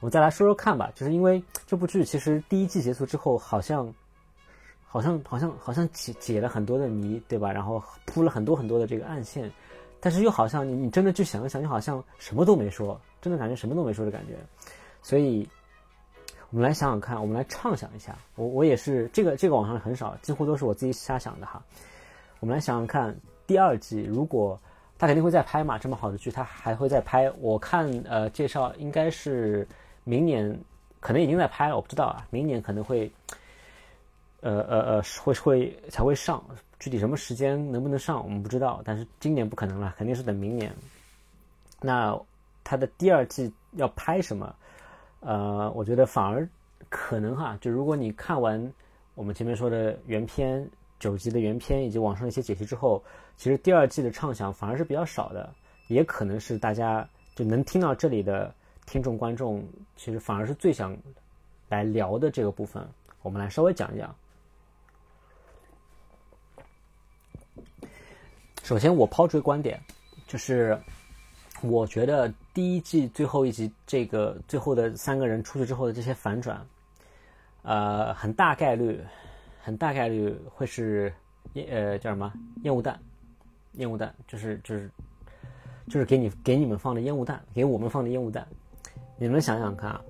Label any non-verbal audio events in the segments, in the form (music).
我们再来说说看吧，就是因为这部剧其实第一季结束之后，好像，好像好像好像解解了很多的谜，对吧？然后铺了很多很多的这个暗线，但是又好像你你真的去想一想，你好像什么都没说，真的感觉什么都没说的感觉。所以，我们来想想看，我们来畅想一下。我我也是这个这个网上很少，几乎都是我自己瞎想的哈。我们来想想看，第二季如果。他肯定会再拍嘛，这么好的剧他还会再拍。我看呃介绍应该是明年，可能已经在拍了，我不知道啊。明年可能会，呃呃呃会会才会上，具体什么时间能不能上我们不知道。但是今年不可能了，肯定是等明年。那他的第二季要拍什么？呃，我觉得反而可能哈，就如果你看完我们前面说的原片。九集的原片以及网上一些解析之后，其实第二季的畅想反而是比较少的，也可能是大家就能听到这里的听众观众，其实反而是最想来聊的这个部分，我们来稍微讲一讲。首先，我抛出个观点，就是我觉得第一季最后一集这个最后的三个人出去之后的这些反转，呃，很大概率。很大概率会是烟呃叫什么烟雾弹，烟雾弹就是就是就是给你给你们放的烟雾弹，给我们放的烟雾弹。你们想想看啊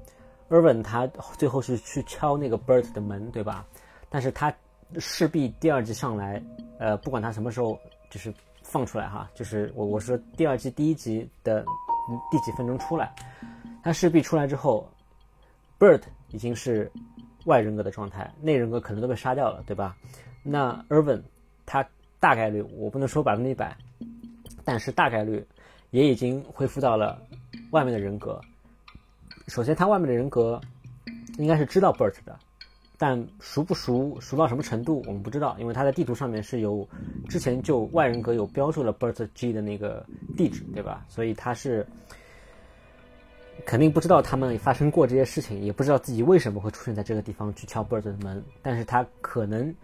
，Erwin 他最后是去敲那个 Bert 的门，对吧？但是他势必第二季上来，呃，不管他什么时候就是放出来哈，就是我我说第二季第一集的第几分钟出来，他势必出来之后，Bert 已经是。外人格的状态，内人格可能都被杀掉了，对吧？那 Erwin 他大概率，我不能说百分之一百，但是大概率也已经恢复到了外面的人格。首先，他外面的人格应该是知道 Bert 的，但熟不熟，熟到什么程度我们不知道，因为他在地图上面是有之前就外人格有标注了 Bert G 的那个地址，对吧？所以他是。肯定不知道他们发生过这些事情，也不知道自己为什么会出现在这个地方去敲 Bird 的门。但是他可能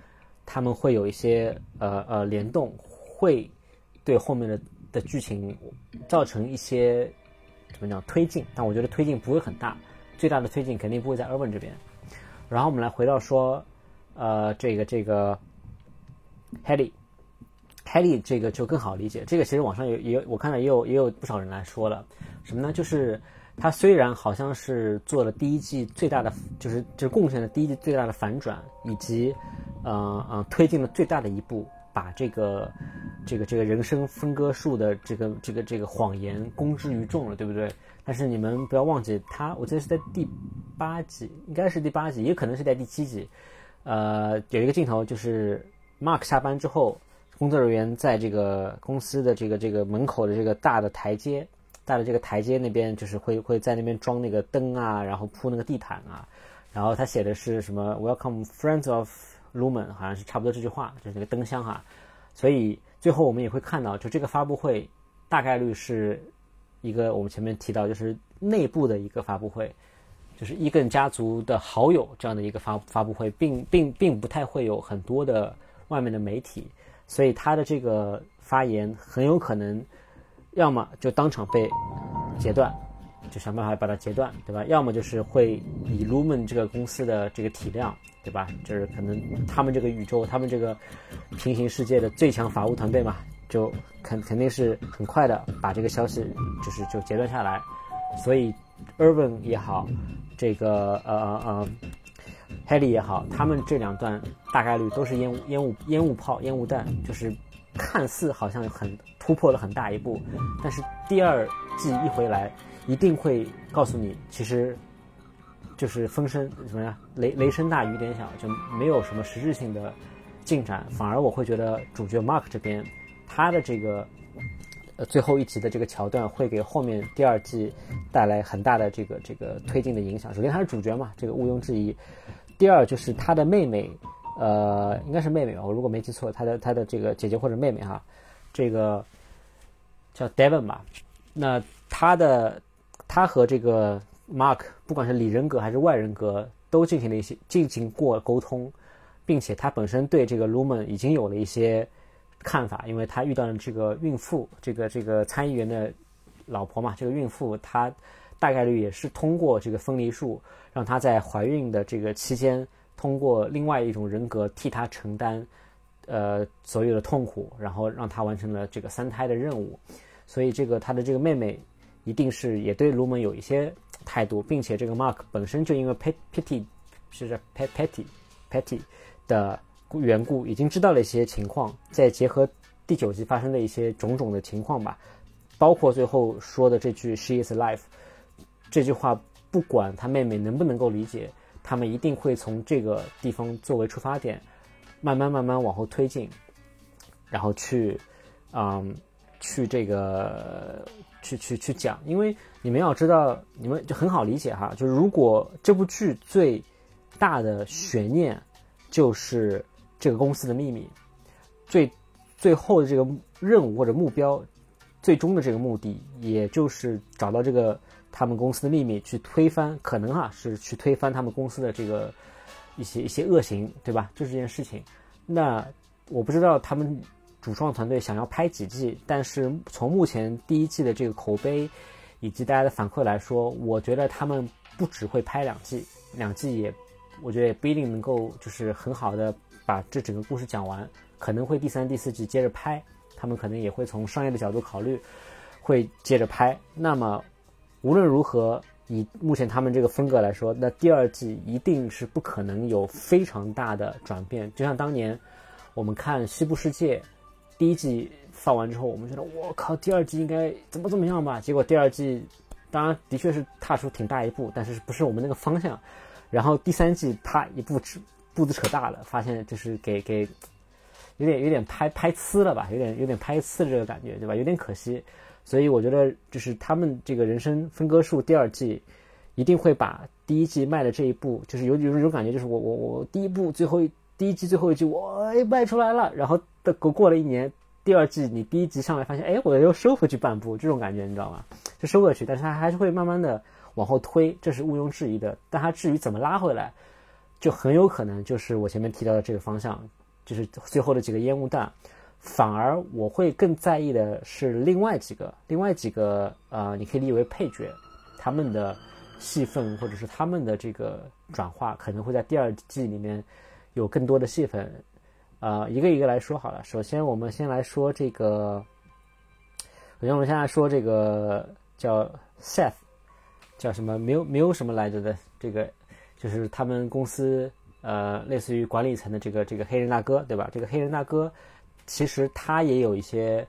他们会有一些呃呃联动，会对后面的的剧情造成一些怎么讲推进。但我觉得推进不会很大，最大的推进肯定不会在 Urban 这边。然后我们来回到说，呃，这个这个 h e l y h e l y 这个就更好理解。这个其实网上也也我看到也有也有不少人来说了，什么呢？就是。他虽然好像是做了第一季最大的，就是就是贡献了第一季最大的反转，以及，呃呃推进了最大的一步，把这个这个这个人生分割术的这个这个这个谎言公之于众了，对不对？但是你们不要忘记，他我记得是在第八集，应该是第八集，也可能是在第七集，呃，有一个镜头就是 Mark 下班之后，工作人员在这个公司的这个这个门口的这个大的台阶。大的这个台阶那边，就是会会在那边装那个灯啊，然后铺那个地毯啊，然后他写的是什么 “Welcome friends of Lumen”，好像是差不多这句话，就是那个灯箱哈。所以最后我们也会看到，就这个发布会大概率是一个我们前面提到就是内部的一个发布会，就是伊根家族的好友这样的一个发发布会，并并并不太会有很多的外面的媒体，所以他的这个发言很有可能。要么就当场被截断，就想办法把它截断，对吧？要么就是会以 Lumen 这个公司的这个体量，对吧？就是可能他们这个宇宙、他们这个平行世界的最强法务团队嘛，就肯肯定是很快的把这个消息就是就截断下来。所以 Erwin 也好，这个呃呃呃 Haley 也好，他们这两段大概率都是烟雾烟雾烟雾炮、烟雾弹，就是看似好像很。突破了很大一步，但是第二季一回来，一定会告诉你，其实就是风声什么呀，雷雷声大雨点小，就没有什么实质性的进展。反而我会觉得主角 Mark 这边，他的这个呃最后一集的这个桥段，会给后面第二季带来很大的这个这个推进的影响。首先他是主角嘛，这个毋庸置疑。第二就是他的妹妹，呃，应该是妹妹吧，我如果没记错，他的他的这个姐姐或者妹妹哈，这个。叫 Devon 吧，那他的他和这个 Mark 不管是里人格还是外人格都进行了一些进行过沟通，并且他本身对这个 Lumen 已经有了一些看法，因为他遇到了这个孕妇，这个这个参议员的老婆嘛，这个孕妇她大概率也是通过这个分离术，让她在怀孕的这个期间，通过另外一种人格替她承担，呃，所有的痛苦，然后让她完成了这个三胎的任务。所以，这个她的这个妹妹一定是也对卢门有一些态度，并且这个 Mark 本身就因为 Petty 是 Petty Petty 的缘故，已经知道了一些情况，再结合第九集发生的一些种种的情况吧。包括最后说的这句 “She is life” 这句话，不管他妹妹能不能够理解，他们一定会从这个地方作为出发点，慢慢慢慢往后推进，然后去，嗯，去这个，去去去讲。因为你们要知道，你们就很好理解哈，就是如果这部剧最大的悬念就是这个公司的秘密，最最后的这个任务或者目标。最终的这个目的，也就是找到这个他们公司的秘密，去推翻，可能哈是去推翻他们公司的这个一些一些恶行，对吧？就是这件事情。那我不知道他们主创团队想要拍几季，但是从目前第一季的这个口碑以及大家的反馈来说，我觉得他们不只会拍两季，两季也我觉得也不一定能够就是很好的把这整个故事讲完，可能会第三、第四季接着拍。他们可能也会从商业的角度考虑，会接着拍。那么，无论如何，以目前他们这个风格来说，那第二季一定是不可能有非常大的转变。就像当年我们看《西部世界》第一季放完之后，我们觉得我靠，第二季应该怎么怎么样吧？结果第二季当然的确是踏出挺大一步，但是不是我们那个方向。然后第三季啪一步步子扯大了，发现就是给给。有点有点拍拍呲了吧，有点有点拍呲这个感觉，对吧？有点可惜，所以我觉得就是他们这个人生分割术第二季一定会把第一季卖的这一步，就是有有有种感觉，就是我我我第一部最后一第一季最后一句我卖出来了，然后的过过了一年，第二季你第一集上来发现，哎，我又收回去半步，这种感觉你知道吗？就收回去，但是它还是会慢慢的往后推，这是毋庸置疑的。但它至于怎么拉回来，就很有可能就是我前面提到的这个方向。就是最后的几个烟雾弹，反而我会更在意的是另外几个，另外几个呃，你可以理解为配角，他们的戏份或者是他们的这个转化，可能会在第二季里面有更多的戏份。呃，一个一个来说好了。首先，我们先来说这个，首先我们先来说这个叫 Seth，叫什么没有没有什么来着的这个，就是他们公司。呃，类似于管理层的这个这个黑人大哥，对吧？这个黑人大哥，其实他也有一些，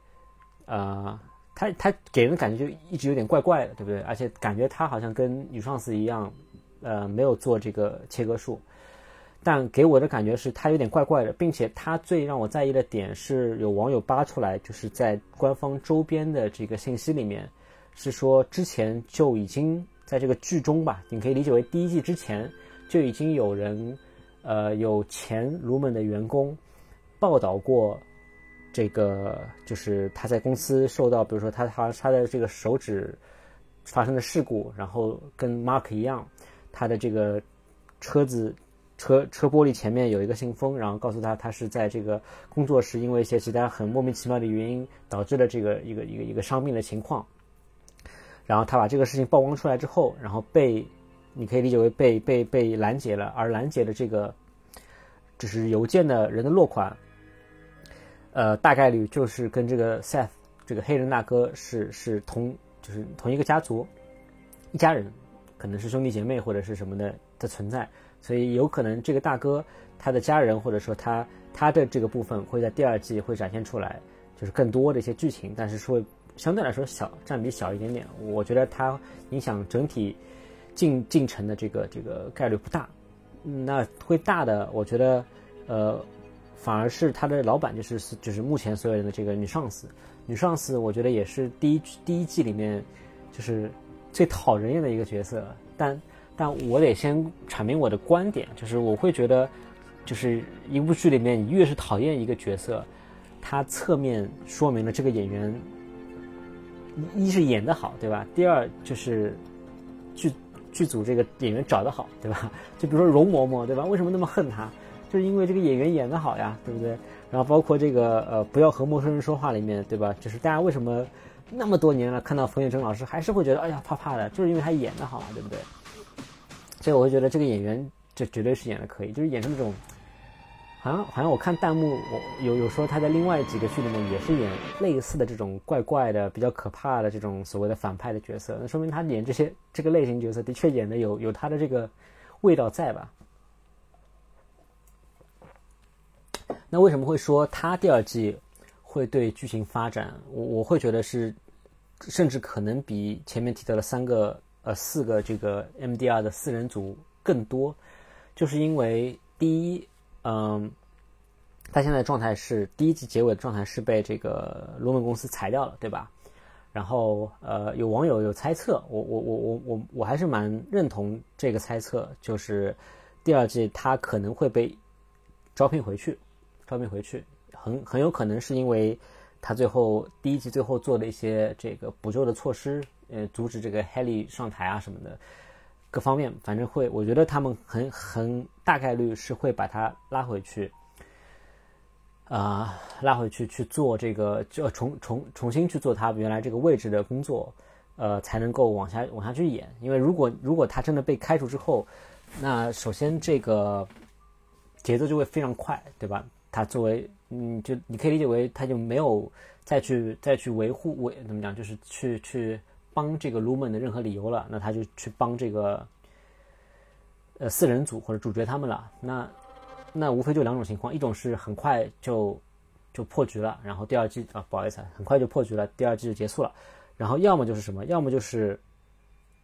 呃，他他给人的感觉就一直有点怪怪的，对不对？而且感觉他好像跟女上司一样，呃，没有做这个切割术，但给我的感觉是他有点怪怪的，并且他最让我在意的点是有网友扒出来，就是在官方周边的这个信息里面，是说之前就已经在这个剧中吧，你可以理解为第一季之前就已经有人。呃，有前卢门的员工报道过，这个就是他在公司受到，比如说他他他的这个手指发生的事故，然后跟 Mark 一样，他的这个车子车车玻璃前面有一个信封，然后告诉他他是在这个工作时因为一些其他很莫名其妙的原因导致了这个一个一个一个伤病的情况，然后他把这个事情曝光出来之后，然后被。你可以理解为被被被拦截了，而拦截的这个就是邮件的人的落款，呃，大概率就是跟这个 Seth 这个黑人大哥是是同就是同一个家族一家人，可能是兄弟姐妹或者是什么的的存在，所以有可能这个大哥他的家人或者说他他的这个部分会在第二季会展现出来，就是更多的一些剧情，但是说相对来说小占比小一点点，我觉得它影响整体。进进程的这个这个概率不大，那会大的，我觉得，呃，反而是他的老板，就是就是目前所有人的这个女上司，女上司，我觉得也是第一第一季里面就是最讨人厌的一个角色。但但我得先阐明我的观点，就是我会觉得，就是一部剧里面你越是讨厌一个角色，他侧面说明了这个演员一是演得好，对吧？第二就是剧。剧组这个演员找得好，对吧？就比如说容嬷嬷，对吧？为什么那么恨他？就是因为这个演员演得好呀，对不对？然后包括这个呃，不要和陌生人说话里面，对吧？就是大家为什么那么多年了，看到冯远征老师还是会觉得哎呀怕怕的，就是因为他演的好嘛，对不对？所以我会觉得这个演员这绝对是演的可以，就是演成那种。好像好像我看弹幕，我有有说他在另外几个剧里面也是演类似的这种怪怪的、比较可怕的这种所谓的反派的角色，那说明他演这些这个类型角色的确演的有有他的这个味道在吧？那为什么会说他第二季会对剧情发展，我我会觉得是甚至可能比前面提到的三个呃四个这个 MDR 的四人组更多，就是因为第一。嗯，他现在状态是第一季结尾的状态是被这个罗门公司裁掉了，对吧？然后呃，有网友有猜测，我我我我我我还是蛮认同这个猜测，就是第二季他可能会被招聘回去，招聘回去，很很有可能是因为他最后第一集最后做的一些这个补救的措施，呃，阻止这个 Haley 上台啊什么的。各方面，反正会，我觉得他们很很大概率是会把他拉回去，啊，拉回去去做这个，就重重重新去做他原来这个位置的工作，呃，才能够往下往下去演。因为如果如果他真的被开除之后，那首先这个节奏就会非常快，对吧？他作为，嗯，就你可以理解为他就没有再去再去维护维怎么讲，就是去去。帮这个卢门的任何理由了，那他就去帮这个呃四人组或者主角他们了。那那无非就两种情况，一种是很快就就破局了，然后第二季啊不好意思，很快就破局了，第二季就结束了。然后要么就是什么，要么就是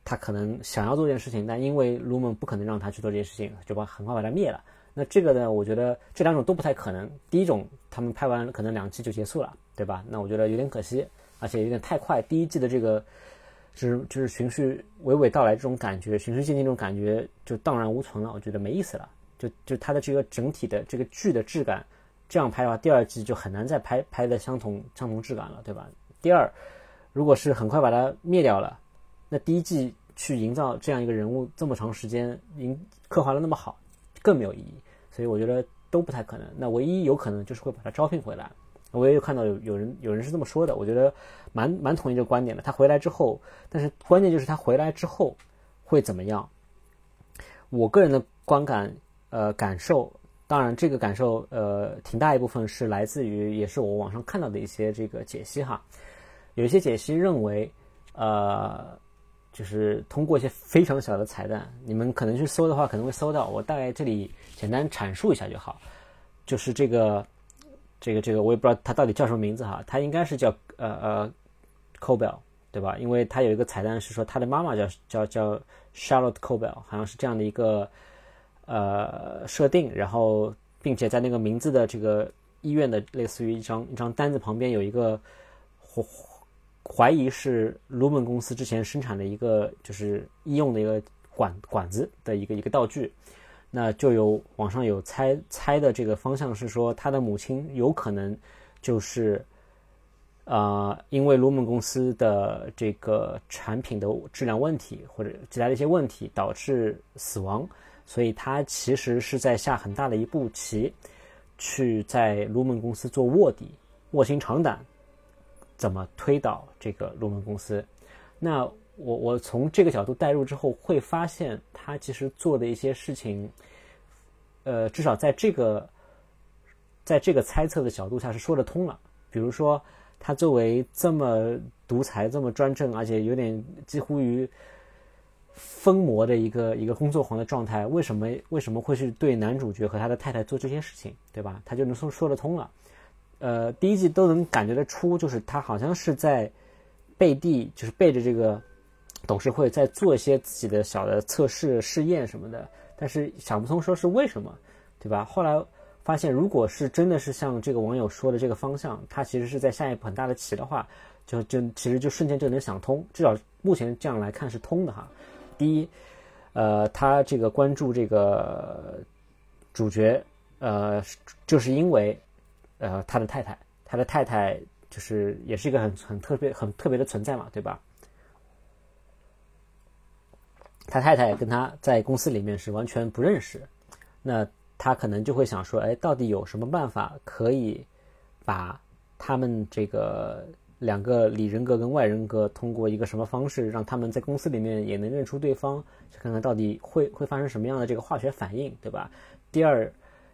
他可能想要做这件事情，但因为卢门不可能让他去做这件事情，就把很快把他灭了。那这个呢，我觉得这两种都不太可能。第一种，他们拍完可能两季就结束了，对吧？那我觉得有点可惜，而且有点太快。第一季的这个。就是就是循序娓娓道来这种感觉，循序渐进这种感觉就荡然无存了，我觉得没意思了。就就它的这个整体的这个剧的质感，这样拍的话，第二季就很难再拍拍的相同相同质感了，对吧？第二，如果是很快把它灭掉了，那第一季去营造这样一个人物这么长时间，营刻画的那么好，更没有意义。所以我觉得都不太可能。那唯一有可能就是会把他招聘回来。我也有看到有有人有人是这么说的，我觉得蛮蛮同意这个观点的。他回来之后，但是关键就是他回来之后会怎么样？我个人的观感呃感受，当然这个感受呃挺大一部分是来自于也是我网上看到的一些这个解析哈。有一些解析认为，呃，就是通过一些非常小的彩蛋，你们可能去搜的话可能会搜到，我大概这里简单阐述一下就好，就是这个。这个这个我也不知道他到底叫什么名字哈，他应该是叫呃呃 Cobell 对吧？因为他有一个彩蛋是说他的妈妈叫叫叫 Charlotte Cobell，好像是这样的一个呃设定。然后并且在那个名字的这个医院的类似于一张一张单子旁边有一个怀怀疑是卢门公司之前生产的一个就是医用的一个管管子的一个一个道具。那就有网上有猜猜的这个方向是说，他的母亲有可能就是，啊，因为 Lumen 公司的这个产品的质量问题或者其他的一些问题导致死亡，所以他其实是在下很大的一步棋，去在 Lumen 公司做卧底，卧薪尝胆，怎么推倒这个 Lumen 公司？那。我我从这个角度带入之后，会发现他其实做的一些事情，呃，至少在这个，在这个猜测的角度下是说得通了。比如说，他作为这么独裁、这么专政，而且有点几乎于疯魔的一个一个工作狂的状态，为什么为什么会去对男主角和他的太太做这些事情，对吧？他就能说说得通了。呃，第一季都能感觉得出，就是他好像是在背地，就是背着这个。董事会在做一些自己的小的测试试验什么的，但是想不通说是为什么，对吧？后来发现，如果是真的是像这个网友说的这个方向，他其实是在下一步很大的棋的话，就就其实就瞬间就能想通，至少目前这样来看是通的哈。第一，呃，他这个关注这个主角，呃，就是因为呃他的太太，他的太太就是也是一个很很特别很特别的存在嘛，对吧？他太太跟他在公司里面是完全不认识，那他可能就会想说，哎，到底有什么办法可以把他们这个两个里人格跟外人格通过一个什么方式，让他们在公司里面也能认出对方，去看看到底会会发生什么样的这个化学反应，对吧？第二，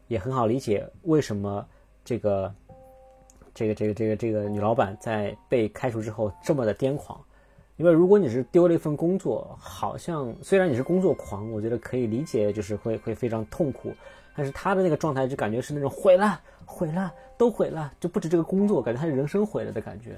也很好理解为什么这个这个这个这个这个女老板在被开除之后这么的癫狂，因为如果你是丢了一份工作，好像虽然你是工作狂，我觉得可以理解，就是会会非常痛苦。但是他的那个状态就感觉是那种毁了，毁了，都毁了，就不止这个工作，感觉他人生毁了的感觉。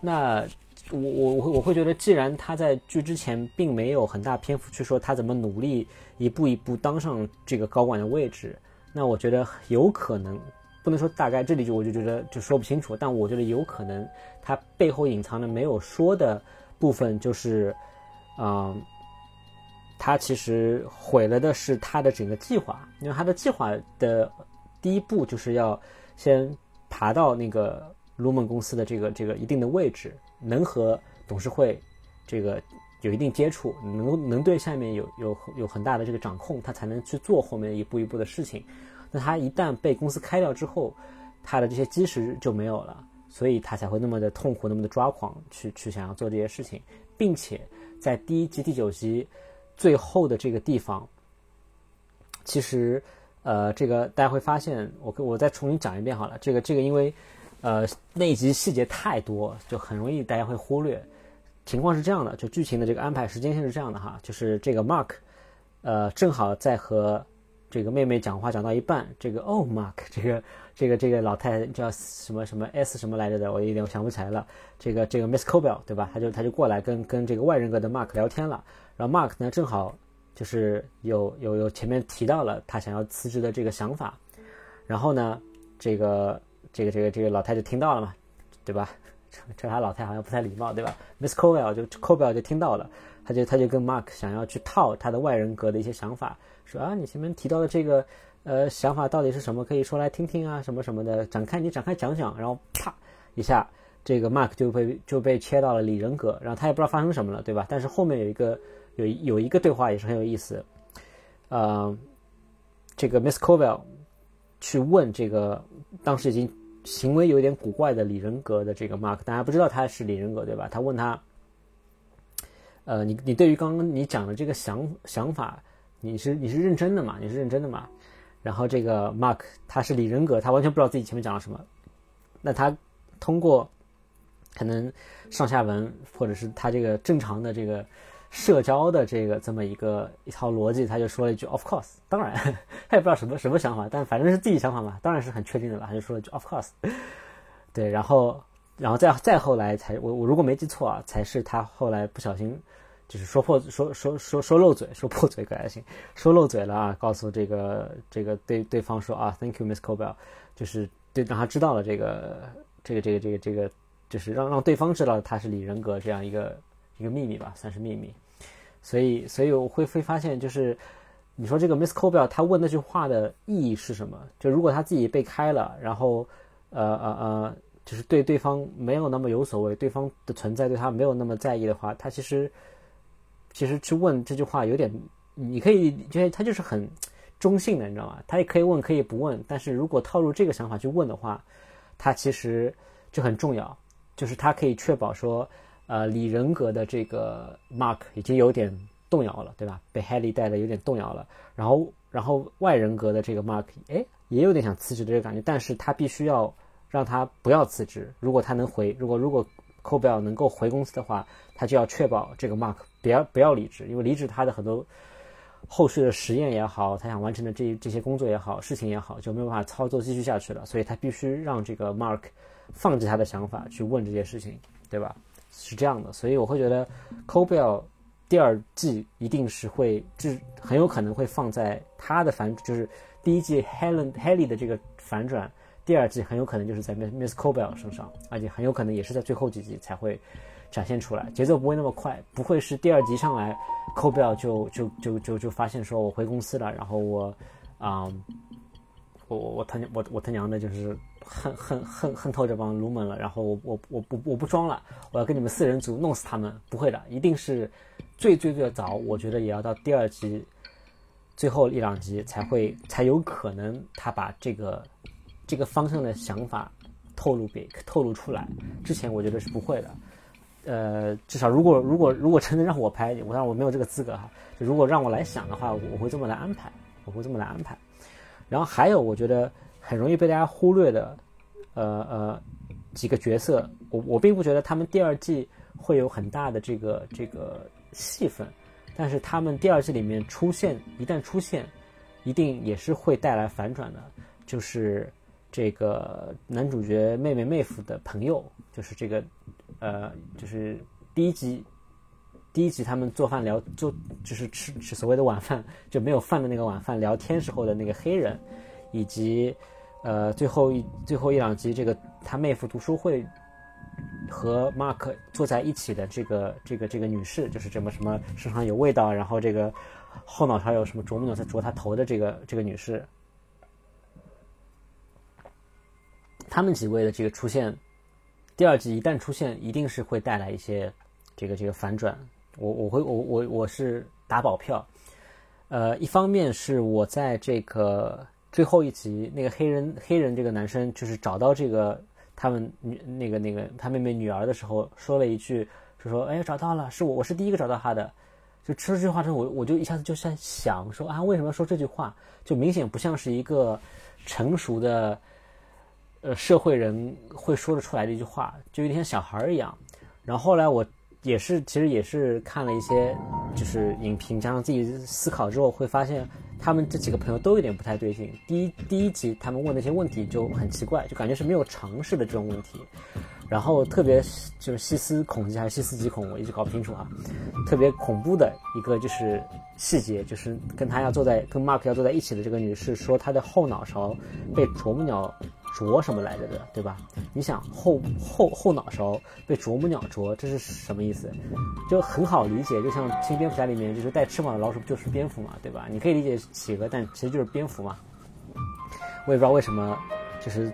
那我我我我会觉得，既然他在剧之前并没有很大篇幅去说他怎么努力一步一步当上这个高管的位置，那我觉得有可能，不能说大概这里就我就觉得就说不清楚，但我觉得有可能他背后隐藏的没有说的部分就是，嗯。他其实毁了的是他的整个计划，因为他的计划的第一步就是要先爬到那个卢蒙公司的这个这个一定的位置，能和董事会这个有一定接触，能能对下面有有有很大的这个掌控，他才能去做后面一步一步的事情。那他一旦被公司开掉之后，他的这些基石就没有了，所以他才会那么的痛苦，那么的抓狂，去去想要做这些事情，并且在第一集第九集。最后的这个地方，其实，呃，这个大家会发现，我我再重新讲一遍好了。这个这个，因为，呃，那一集细节太多，就很容易大家会忽略。情况是这样的，就剧情的这个安排时间线是这样的哈，就是这个 Mark，呃，正好在和这个妹妹讲话讲到一半，这个哦，Mark，这个这个这个老太太叫什么什么 S 什么来着的，我有点想不起来了。这个这个 Miss Cobell 对吧？他就他就过来跟跟这个外人格的 Mark 聊天了。然后 Mark 呢，正好就是有有有前面提到了他想要辞职的这个想法，然后呢，这个这个这个这个老太就听到了嘛，对吧？这他老太好像不太礼貌，对吧？Miss Cobell 就 Cobell 就听到了，他就他就跟 Mark 想要去套他的外人格的一些想法，说啊，你前面提到的这个呃想法到底是什么？可以说来听听啊，什么什么的，展开你展开讲讲，然后啪一下，这个 Mark 就被就被切到了里人格，然后他也不知道发生什么了，对吧？但是后面有一个。有有一个对话也是很有意思，呃，这个 Miss Covell 去问这个当时已经行为有点古怪的李人格的这个 Mark，大家不知道他是李人格对吧？他问他，呃，你你对于刚刚你讲的这个想想法，你是你是认真的嘛？你是认真的嘛？然后这个 Mark 他是李人格，他完全不知道自己前面讲了什么，那他通过可能上下文或者是他这个正常的这个。社交的这个这么一个一套逻辑，他就说了一句 “of course”，当然，(laughs) 他也不知道什么什么想法，但反正是自己想法嘛，当然是很确定的了。他就说了句 “of course”，对，然后，然后再再后来才我我如果没记错啊，才是他后来不小心就是说破说说说说漏嘴，说破嘴可还行，说漏嘴了啊，告诉这个这个对对方说啊，Thank you, Miss Cobell，就是对让他知道了这个这个这个这个这个，就是让让对方知道他是李人格这样一个。一个秘密吧，算是秘密，所以，所以我会会发现，就是你说这个 Miss Cobell 他问那句话的意义是什么？就如果他自己被开了，然后，呃呃呃，就是对对方没有那么有所谓，对方的存在对他没有那么在意的话，他其实，其实去问这句话有点，你可以觉得他就是很中性的，你知道吗？他也可以问，可以不问，但是如果套入这个想法去问的话，他其实就很重要，就是他可以确保说。呃，李人格的这个 Mark 已经有点动摇了，对吧？被 Haley 带的有点动摇了。然后，然后外人格的这个 Mark，哎，也有点想辞职的这个感觉。但是他必须要让他不要辞职。如果他能回，如果如果 Cobell 能够回公司的话，他就要确保这个 Mark 不要不要离职，因为离职他的很多后续的实验也好，他想完成的这这些工作也好，事情也好，就没有办法操作继续下去了。所以他必须让这个 Mark 放弃他的想法去问这些事情，对吧？是这样的，所以我会觉得《Cobell》第二季一定是会，就很有可能会放在他的反，就是第一季 Helen Haley 的这个反转，第二季很有可能就是在 Miss Cobell 身上，而且很有可能也是在最后几集才会展现出来，节奏不会那么快，不会是第二集上来 Cobell 就就就就就发现说我回公司了，然后我啊，我我我他娘我我他娘的就是。恨恨恨恨透这帮卢门了，然后我我我不我不装了，我要跟你们四人组弄死他们，不会的，一定是最最最早，我觉得也要到第二集最后一两集才会才有可能他把这个这个方向的想法透露给透露出来。之前我觉得是不会的。呃，至少如果如果如果真的让我拍，我让我没有这个资格哈。就如果让我来想的话，我会这么来安排，我会这么来安排。然后还有，我觉得很容易被大家忽略的，呃呃，几个角色，我我并不觉得他们第二季会有很大的这个这个戏份，但是他们第二季里面出现，一旦出现，一定也是会带来反转的，就是这个男主角妹妹妹夫的朋友，就是这个。呃，就是第一集，第一集他们做饭聊，就就是吃吃所谓的晚饭，就没有饭的那个晚饭聊天时候的那个黑人，以及呃最后一最后一两集这个他妹夫读书会和 Mark 坐在一起的这个这个这个女士，就是这么什么身上有味道，然后这个后脑勺有什么啄木鸟在啄他头的这个这个女士，他们几位的这个出现。第二季一旦出现，一定是会带来一些这个这个反转。我我会我我我是打保票。呃，一方面是我在这个最后一集，那个黑人黑人这个男生就是找到这个他们女那个那个他妹妹女儿的时候，说了一句，就说哎找到了，是我我是第一个找到他的。就说这句话之后，我我就一下子就在想说啊，为什么说这句话？就明显不像是一个成熟的。呃，社会人会说得出来的一句话，就有点像小孩儿一样。然后后来我也是，其实也是看了一些就是影评，加上自己思考之后，会发现他们这几个朋友都有点不太对劲。第一第一集他们问那些问题就很奇怪，就感觉是没有尝试的这种问题。然后特别就是细思恐极还是细思极恐，我一直搞不清楚啊。特别恐怖的一个就是细节，就是跟他要坐在跟 Mark 要坐在一起的这个女士说，她的后脑勺被啄木鸟。啄什么来着的，对吧？你想后后后脑勺被啄木鸟啄，这是什么意思？就很好理解，就像新蝙蝠侠里面，就是带翅膀的老鼠就是蝙蝠嘛，对吧？你可以理解企鹅，但其实就是蝙蝠嘛。我也不知道为什么，就是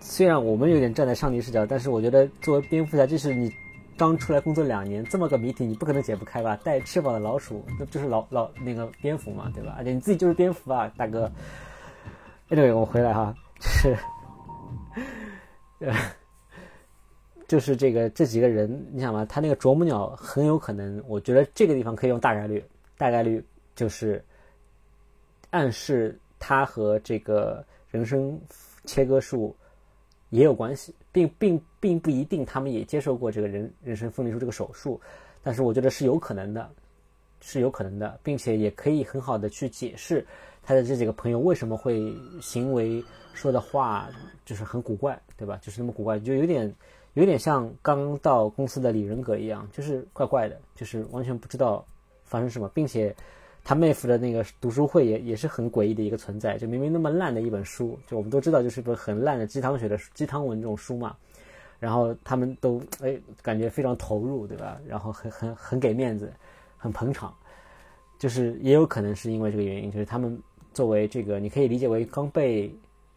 虽然我们有点站在上帝视角，但是我觉得作为蝙蝠侠，就是你刚出来工作两年，这么个谜题你不可能解不开吧？带翅膀的老鼠，那就是老老那个蝙蝠嘛，对吧？而且你自己就是蝙蝠啊，大哥。(laughs) Anyway，我回来哈，是。呃，(laughs) 就是这个这几个人，你想嘛，他那个啄木鸟很有可能，我觉得这个地方可以用大概率，大概率就是暗示他和这个人生切割术也有关系，并并并不一定他们也接受过这个人人生分离术这个手术，但是我觉得是有可能的，是有可能的，并且也可以很好的去解释他的这几个朋友为什么会行为。说的话就是很古怪，对吧？就是那么古怪，就有点有点像刚到公司的李人格一样，就是怪怪的，就是完全不知道发生什么，并且他妹夫的那个读书会也也是很诡异的一个存在，就明明那么烂的一本书，就我们都知道就是一本很烂的鸡汤学的鸡汤文这种书嘛，然后他们都哎感觉非常投入，对吧？然后很很很给面子，很捧场，就是也有可能是因为这个原因，就是他们作为这个，你可以理解为刚被。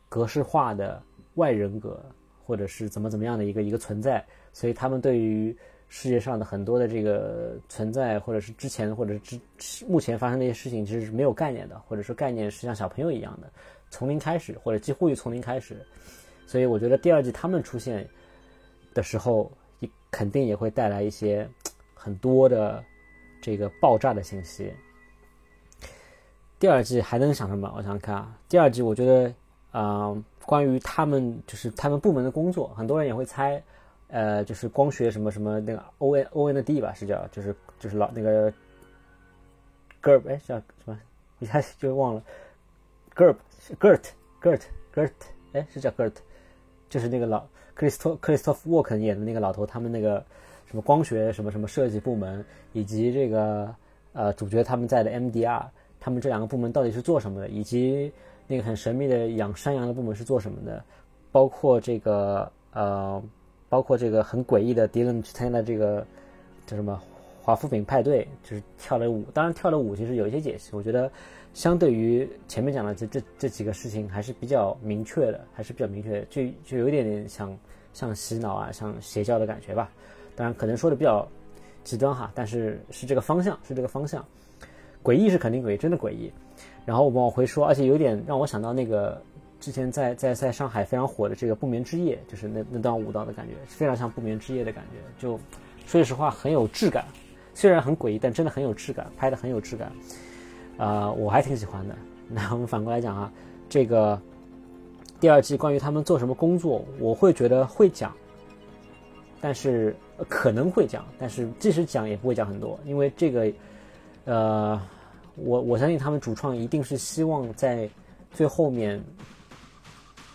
格式化的外人格，或者是怎么怎么样的一个一个存在，所以他们对于世界上的很多的这个存在，或者是之前或者是之目前发生的一些事情，其实是没有概念的，或者说概念是像小朋友一样的，从零开始，或者几乎于从零开始。所以我觉得第二季他们出现的时候，也肯定也会带来一些很多的这个爆炸的信息。第二季还能想什么？我想看啊，第二季我觉得。啊，关于他们就是他们部门的工作，很多人也会猜，呃，就是光学什么什么那个 O N O N 的 D 吧，是叫就是就是老那个 Gerb 哎叫什么一下就忘了 Gerb Gert Gert Gert 哎是叫 Gert，就是那个老克里斯托克里斯托夫沃肯演的那个老头，他们那个什么光学什么什么设计部门，以及这个呃主角他们在的 M D R，他们这两个部门到底是做什么的，以及。那个很神秘的养山羊的部门是做什么的？包括这个呃，包括这个很诡异的迪伦去参加的这个叫什么华夫饼派对，就是跳了舞。当然跳了舞其实有一些解析，我觉得相对于前面讲的这这这几个事情还是比较明确的，还是比较明确，就就有一点点像像洗脑啊，像邪教的感觉吧。当然可能说的比较极端哈，但是是这个方向，是这个方向。诡异是肯定诡异，真的诡异。然后我往回说，而且有点让我想到那个之前在在在上海非常火的这个不眠之夜，就是那那段舞蹈的感觉，非常像不眠之夜的感觉。就说句实话，很有质感，虽然很诡异，但真的很有质感，拍的很有质感。啊，我还挺喜欢的。那我们反过来讲啊，这个第二季关于他们做什么工作，我会觉得会讲，但是可能会讲，但是即使讲也不会讲很多，因为这个，呃，我我相信他们主创一定是希望在最后面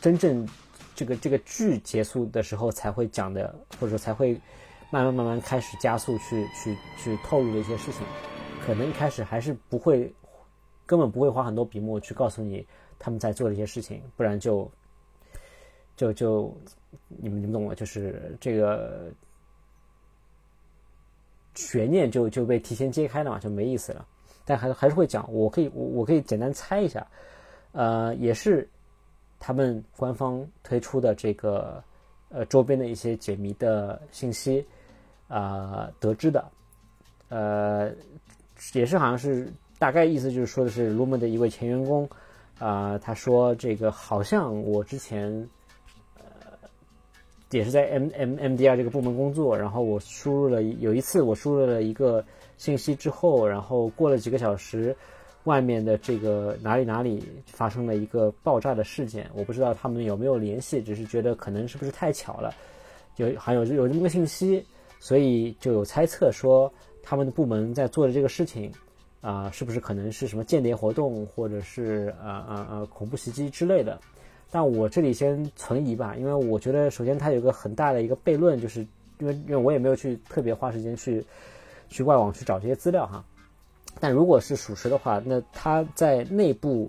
真正这个这个剧结束的时候才会讲的，或者说才会慢慢慢慢开始加速去去去透露的一些事情，可能一开始还是不会。根本不会花很多笔墨去告诉你他们在做的一些事情，不然就就就你们你们懂了，就是这个悬念就就被提前揭开了嘛，就没意思了。但还还是会讲，我可以我我可以简单猜一下，呃，也是他们官方推出的这个呃周边的一些解谜的信息啊得知的，呃，也是好像是。大概意思就是说的是 Lumen 的一位前员工，啊，他说这个好像我之前，也是在 M M M D R 这个部门工作，然后我输入了有一次我输入了一个信息之后，然后过了几个小时，外面的这个哪里哪里发生了一个爆炸的事件，我不知道他们有没有联系，只是觉得可能是不是太巧了，有还有有这么个信息，所以就有猜测说他们的部门在做的这个事情。啊，是不是可能是什么间谍活动，或者是呃呃呃恐怖袭击之类的？但我这里先存疑吧，因为我觉得首先它有个很大的一个悖论，就是因为因为我也没有去特别花时间去去外网去找这些资料哈。但如果是属实的话，那他在内部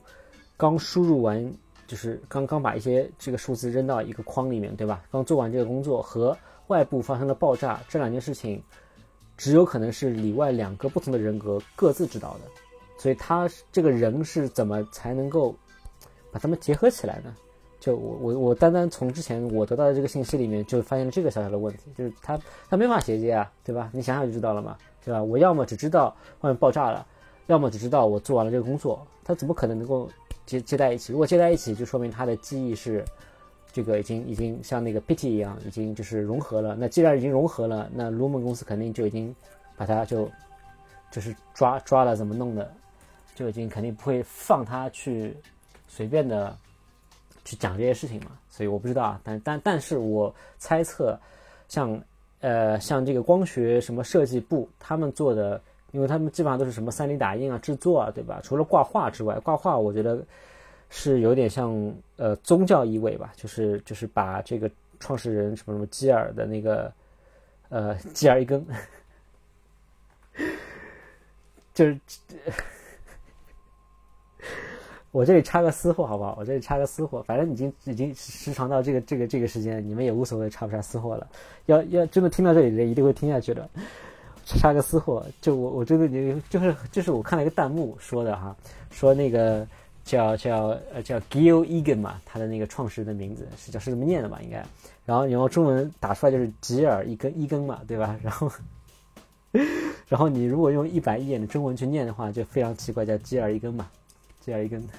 刚输入完，就是刚刚把一些这个数字扔到一个框里面，对吧？刚做完这个工作和外部发生了爆炸这两件事情。只有可能是里外两个不同的人格各自知道的，所以他这个人是怎么才能够把他们结合起来呢？就我我我单单从之前我得到的这个信息里面就发现了这个小小的问题，就是他他没法衔接啊，对吧？你想想就知道了嘛，对吧？我要么只知道外面爆炸了，要么只知道我做完了这个工作，他怎么可能能够接接在一起？如果接在一起，就说明他的记忆是。这个已经已经像那个 PT 一样，已经就是融合了。那既然已经融合了，那卢蒙公司肯定就已经把它就就是抓抓了怎么弄的，就已经肯定不会放他去随便的去讲这些事情嘛。所以我不知道啊，但但但是我猜测，像呃像这个光学什么设计部他们做的，因为他们基本上都是什么 3D 打印啊、制作啊，对吧？除了挂画之外，挂画我觉得。是有点像呃宗教意味吧，就是就是把这个创始人什么什么基尔的那个呃基尔一根，(laughs) 就是 (laughs) 我这里插个私货好不好？我这里插个私货，反正已经已经时长到这个这个这个时间，你们也无所谓插不插私货了。要要真的听到这里的人一定会听下去的。插个私货，就我我真的就就是就是我看了一个弹幕说的哈，说那个。叫叫呃叫 Gil Egan 嘛，他的那个创始人的名字是叫是这么念的吧？应该，然后然后中文打出来就是吉尔一根一根嘛，对吧？然后 (laughs) 然后你如果用一板一眼的中文去念的话，就非常奇怪，叫吉尔一根嘛，这样一根。(laughs)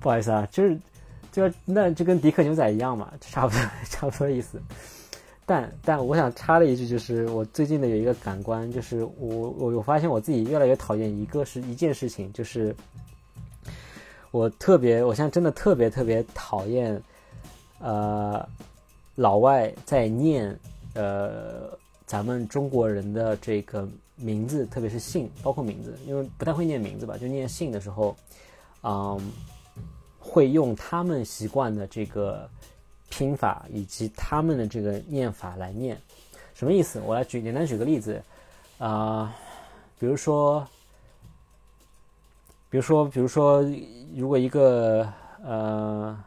不好意思啊，就是就那就跟迪克牛仔一样嘛，差不多 (laughs) 差不多意思。但但我想插了一句，就是我最近的有一个感官，就是我我我发现我自己越来越讨厌一个是一件事情，就是我特别，我现在真的特别特别讨厌，呃，老外在念呃咱们中国人的这个名字，特别是姓，包括名字，因为不太会念名字吧，就念姓的时候，嗯，会用他们习惯的这个。拼法以及他们的这个念法来念，什么意思？我来举简单举个例子，啊，比如说，比如说，比如说，如果一个呃，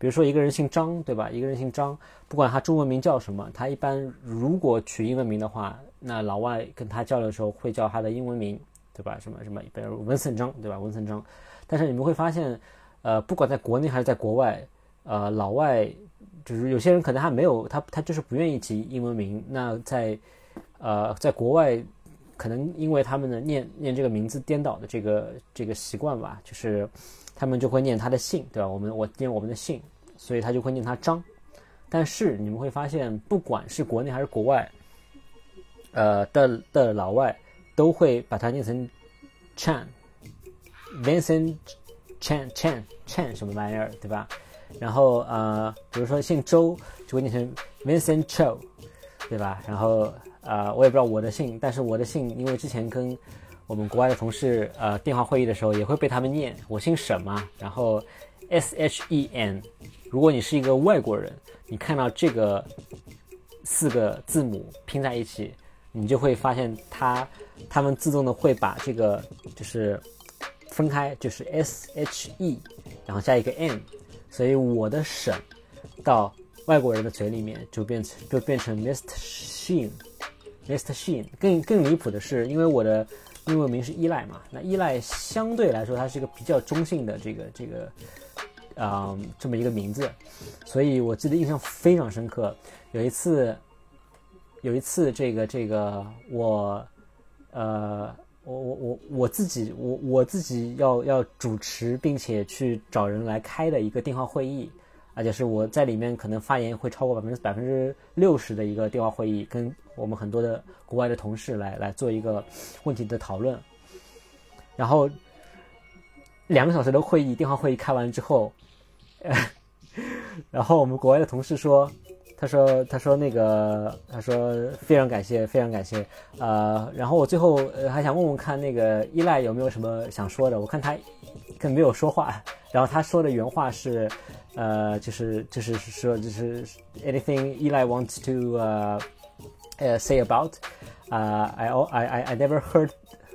比如说一个人姓张，对吧？一个人姓张，不管他中文名叫什么，他一般如果取英文名的话，那老外跟他交流的时候会叫他的英文名，对吧？什么什么，比如文森张，对吧？文森张。但是你们会发现，呃，不管在国内还是在国外。呃，老外就是有些人可能还没有他，他就是不愿意起英文名。那在呃，在国外可能因为他们的念念这个名字颠倒的这个这个习惯吧，就是他们就会念他的姓，对吧？我们我念我们的姓，所以他就会念他张。但是你们会发现，不管是国内还是国外，呃的的老外都会把它念成 Chan，Vincent Chan Chan Chan 什么玩意儿，对吧？然后呃，比如说姓周就会念成 Vincent Chou，对吧？然后呃，我也不知道我的姓，但是我的姓因为之前跟我们国外的同事呃电话会议的时候也会被他们念，我姓沈嘛，然后 S H E N。如果你是一个外国人，你看到这个四个字母拼在一起，你就会发现它，他们自动的会把这个就是分开，就是 S H E，然后加一个 N，所以我的沈到外国人的嘴里面就变成就变成 Mr. Sheen，Mr. Sheen。更更离谱的是，因为我的英文名是依赖嘛，那依赖相对来说它是一个比较中性的这个这个。啊，这么一个名字，所以我记得印象非常深刻。有一次，有一次，这个这个我，呃，我我我我自己，我我自己要要主持，并且去找人来开的一个电话会议，而且是我在里面可能发言会超过百分之百分之六十的一个电话会议，跟我们很多的国外的同事来来做一个问题的讨论，然后两个小时的会议，电话会议开完之后。(laughs) 然后我们国外的同事说，他说，他说那个，他说非常感谢，非常感谢，呃，然后我最后还想问问看那个依赖有没有什么想说的，我看他更没有说话，然后他说的原话是，呃，就是就是说就是 anything 依赖 wants to 呃呃 say about，啊，I I I I never heard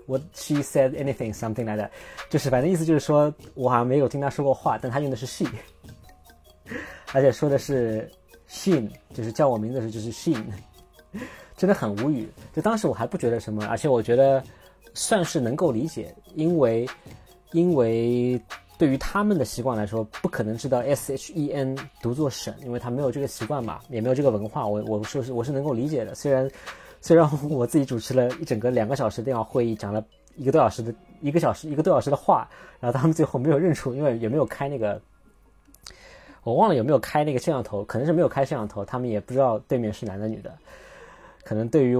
what she said anything something like that，就是反正意思就是说我好像没有听他说过话，但他用的是 she。而且说的是 (laughs) Shin，就是叫我名字的时候就是 Shin，真的很无语。就当时我还不觉得什么，而且我觉得算是能够理解，因为因为 (laughs) 对于他们的习惯来说，不可能知道 S H E N 读作省，因为他没有这个习惯嘛，也没有这个文化。我我说是我是能够理解的。虽然虽然我自己主持了一整个两个小时电话会议，讲了一个多小时的一个小时一个多小时的话，然后他们最后没有认出，因为也没有开那个。我忘了有没有开那个摄像头，可能是没有开摄像头，他们也不知道对面是男的女的，可能对于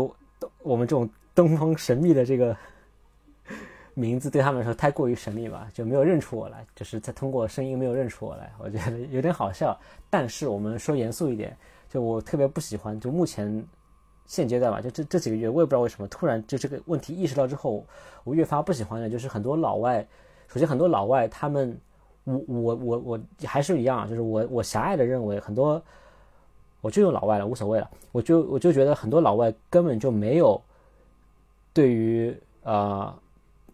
我们这种东方神秘的这个名字，对他们来说太过于神秘吧，就没有认出我来，就是在通过声音没有认出我来，我觉得有点好笑。但是我们说严肃一点，就我特别不喜欢，就目前现阶段吧，就这这几个月，我也不知道为什么突然就这个问题意识到之后，我越发不喜欢的就是很多老外，首先很多老外他们。我我我我还是一样，就是我我狭隘的认为很多，我就用老外了，无所谓了。我就我就觉得很多老外根本就没有对于啊，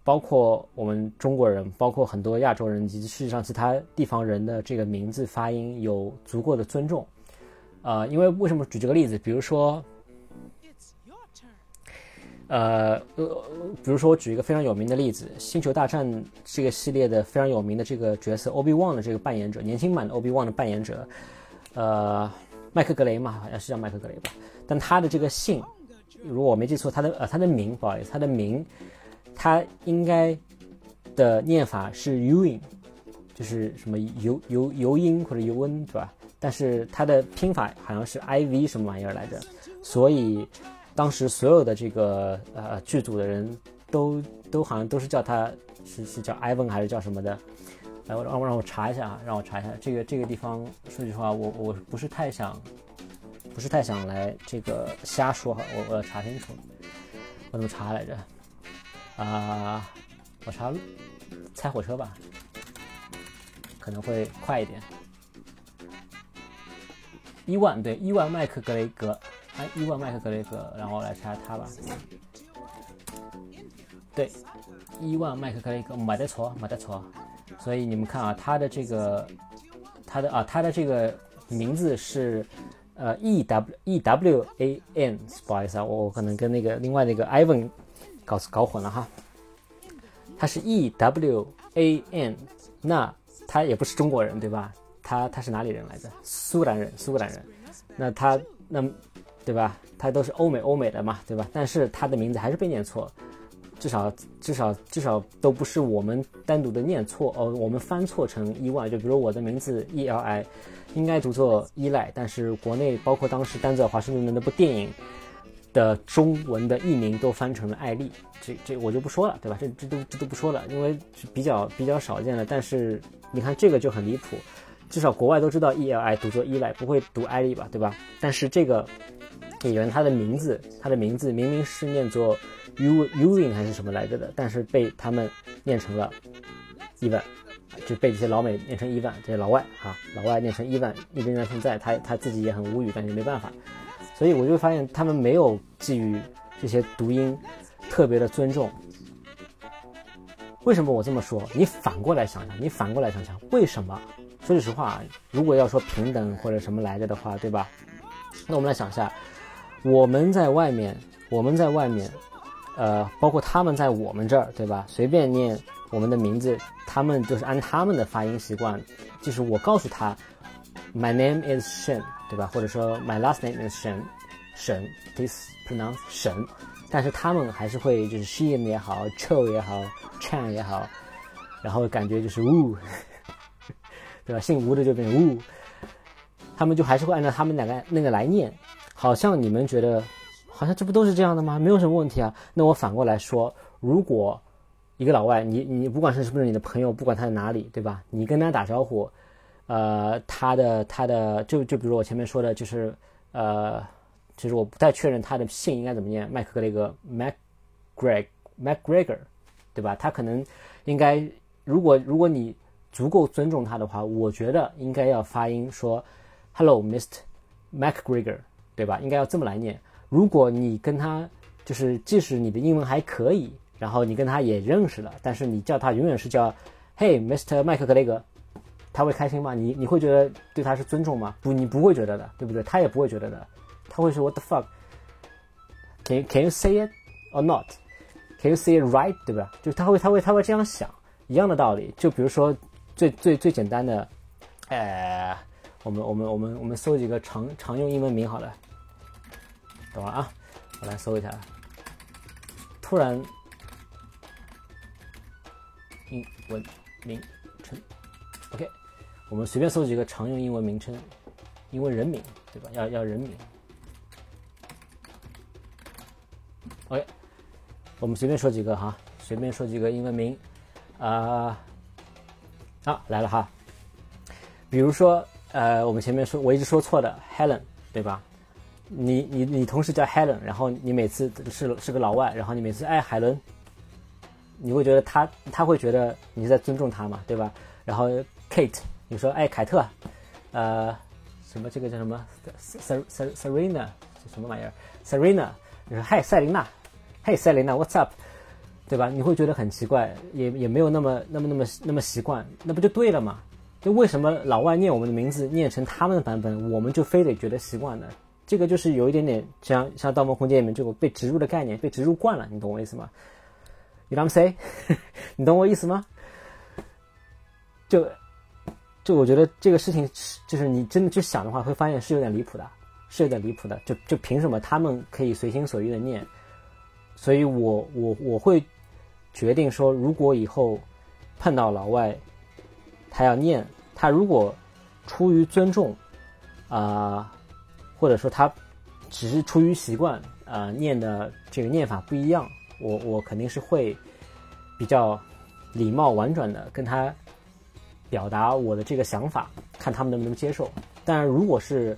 包括我们中国人，包括很多亚洲人以及世界上其他地方人的这个名字发音有足够的尊重。呃，因为为什么举这个例子？比如说。呃呃，比如说我举一个非常有名的例子，《星球大战》这个系列的非常有名的这个角色 Obi Wan 的这个扮演者，年轻版的 Obi Wan 的扮演者，呃，麦克格雷嘛，好像是叫麦克格雷吧。但他的这个姓，如果我没记错，他的呃他的名，不好意思，他的名，他应该的念法是 uin，就是什么尤尤尤因或者尤恩，对吧？但是他的拼法好像是 I V 什么玩意儿来着，所以。当时所有的这个呃剧组的人都都好像都是叫他是是叫 Ivan 还是叫什么的？来，我让我让我查一下啊，让我查一下这个这个地方。说句实话，我我不是太想，不是太想来这个瞎说哈。我我要查清楚，我怎么查来着？啊，我查猜火车吧，可能会快一点。伊万对，伊万麦克格雷格。哎，伊万麦克格雷格，然后来查他吧。对，伊万麦克格雷格，没得错，没得错。所以你们看啊，他的这个，他的啊，他的这个名字是呃 E W E W A N，不好意思啊，我我可能跟那个另外那个 Ivan 搞搞混了哈。他是 E W A N，那他也不是中国人对吧？他他是哪里人来着？苏格兰人，苏格兰人。那他那。对吧？他都是欧美欧美的嘛，对吧？但是他的名字还是被念错，至少至少至少都不是我们单独的念错哦，我们翻错成伊万，就比如我的名字 E L I，应该读作依赖，但是国内包括当时丹泽华盛顿的那部电影的中文的译名都翻成了艾丽，这这我就不说了，对吧？这这都这都不说了，因为比较比较少见了。但是你看这个就很离谱，至少国外都知道 E L I 读作依赖，不会读艾丽吧，对吧？但是这个。演员他的名字，他的名字明明是念作 U Uin 还是什么来着的，但是被他们念成了伊万，就被这些老美念成伊万，这些老外哈，老外念成伊万，一直念到现在，他他自己也很无语，但是没办法。所以我就发现他们没有给予这些读音特别的尊重。为什么我这么说？你反过来想想，你反过来想想，为什么？说句实话，如果要说平等或者什么来着的话，对吧？那我们来想一下。我们在外面，我们在外面，呃，包括他们在我们这儿，对吧？随便念我们的名字，他们就是按他们的发音习惯。就是我告诉他，My name is Shen，对吧？或者说 My last name is Shen，沈，this pronounce 沈。但是他们还是会就是 Shen 也好，Cho 也好，Chan 也好，然后感觉就是 Wu，(laughs) 对吧？姓吴的就变成 Wu，他们就还是会按照他们两个那个来念。好像你们觉得，好像这不都是这样的吗？没有什么问题啊。那我反过来说，如果一个老外，你你不管是是不是你的朋友，不管他在哪里，对吧？你跟他打招呼，呃，他的他的就就比如我前面说的，就是呃，其实我不太确认他的姓应该怎么念，麦克格雷格 （Mac，Greg Macgregor），对吧？他可能应该，如果如果你足够尊重他的话，我觉得应该要发音说，Hello，Mr. Macgregor。对吧？应该要这么来念。如果你跟他就是，即使你的英文还可以，然后你跟他也认识了，但是你叫他永远是叫，Hey，Mr. 麦克格雷格，他会开心吗？你你会觉得对他是尊重吗？不，你不会觉得的，对不对？他也不会觉得的，他会说 What the fuck？Can Can you say it or not？Can you say it right？对吧？就他会他会他会这样想，一样的道理。就比如说最最最简单的，呃。我们我们我们我们搜几个常常用英文名好了，等会儿啊，我来搜一下。突然，英文名称，OK，我们随便搜几个常用英文名称，英文人名对吧？要要人名，OK，我们随便说几个哈，随便说几个英文名，啊，啊来了哈，比如说。呃，我们前面说我一直说错的，Helen，对吧？你你你同事叫 Helen，然后你每次是是个老外，然后你每次哎海伦，你会觉得他他会觉得你在尊重他嘛，对吧？然后 Kate，你说哎凯特，呃，什么这个叫什么？Ser Ser Serena，这什么玩意儿？Serena，你说嗨赛琳娜，嘿赛琳娜，What's up？对吧？你会觉得很奇怪，也也没有那么那么那么那么习惯，那不就对了吗？就为什么老外念我们的名字念成他们的版本，我们就非得觉得习惯呢？这个就是有一点点像像《盗梦空间》里面这个被植入的概念，被植入惯了，你懂我意思吗？You know what I'm saying？(laughs) 你懂我意思吗？就就我觉得这个事情，就是你真的去想的话，会发现是有点离谱的，是有点离谱的。就就凭什么他们可以随心所欲的念？所以我我我会决定说，如果以后碰到老外。他要念，他如果出于尊重，啊，或者说他只是出于习惯，啊，念的这个念法不一样，我我肯定是会比较礼貌婉转的跟他表达我的这个想法，看他们能不能接受。但如果是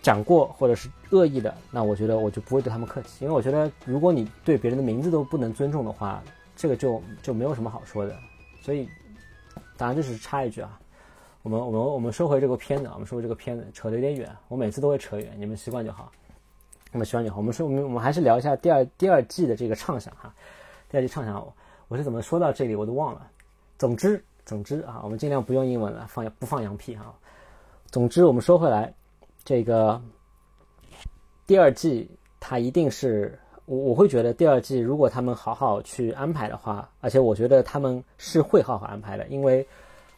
讲过或者是恶意的，那我觉得我就不会对他们客气，因为我觉得如果你对别人的名字都不能尊重的话，这个就就没有什么好说的，所以。当然，这是插一句啊，我们我们我们说回这个片子啊，我们说回这个片子，扯得有点远，我每次都会扯远，你们习惯就好，你们习惯就好。我们说，我们我们还是聊一下第二第二季的这个畅想哈，第二季畅想，我是怎么说到这里我都忘了。总之，总之啊，我们尽量不用英文了，放不放羊屁哈。总之，我们说回来，这个第二季它一定是。我我会觉得第二季如果他们好好去安排的话，而且我觉得他们是会好好安排的，因为，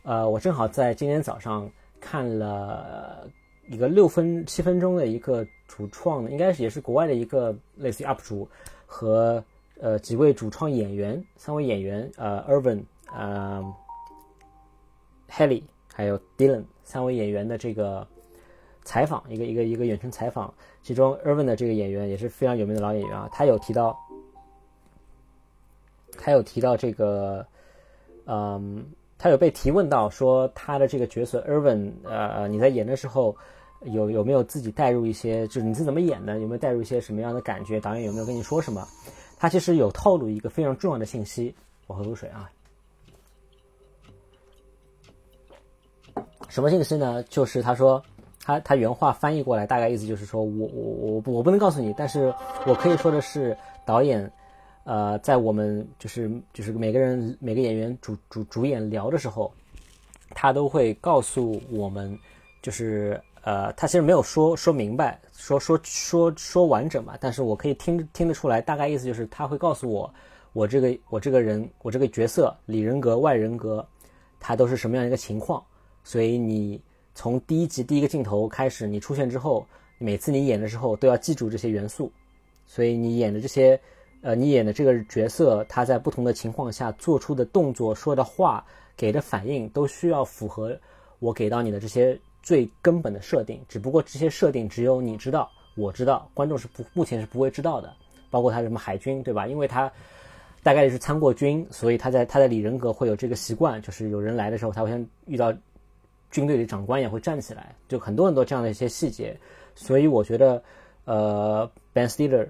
呃，我正好在今天早上看了一个六分七分钟的一个主创，应该是也是国外的一个类似于 UP 主和呃几位主创演员，三位演员呃 Irvin 呃 Haley 还有 Dylan 三位演员的这个采访，一个一个一个远程采访，其中 Irvin 的这个演员也是非常有名的老演员啊，他有提到，他有提到这个，嗯。他有被提问到说他的这个角色 Irvin，呃，你在演的时候有有没有自己带入一些，就是你是怎么演的，有没有带入一些什么样的感觉？导演有没有跟你说什么？他其实有透露一个非常重要的信息。我喝口水啊。什么信息呢？就是他说他他原话翻译过来，大概意思就是说我我我我不能告诉你，但是我可以说的是导演。呃，在我们就是就是每个人每个演员主主主演聊的时候，他都会告诉我们，就是呃，他其实没有说说明白，说说说说完整吧，但是我可以听听得出来，大概意思就是他会告诉我，我这个我这个人我这个角色里人格外人格，他都是什么样一个情况，所以你从第一集第一个镜头开始，你出现之后，每次你演的时候都要记住这些元素，所以你演的这些。呃，你演的这个角色，他在不同的情况下做出的动作、说的话、给的反应，都需要符合我给到你的这些最根本的设定。只不过这些设定只有你知道，我知道，观众是不目前是不会知道的。包括他什么海军，对吧？因为他大概率是参过军，所以他在他在里人格会有这个习惯，就是有人来的时候，他会先遇到军队的长官也会站起来，就很多很多这样的一些细节。所以我觉得，呃，Ben Stiller。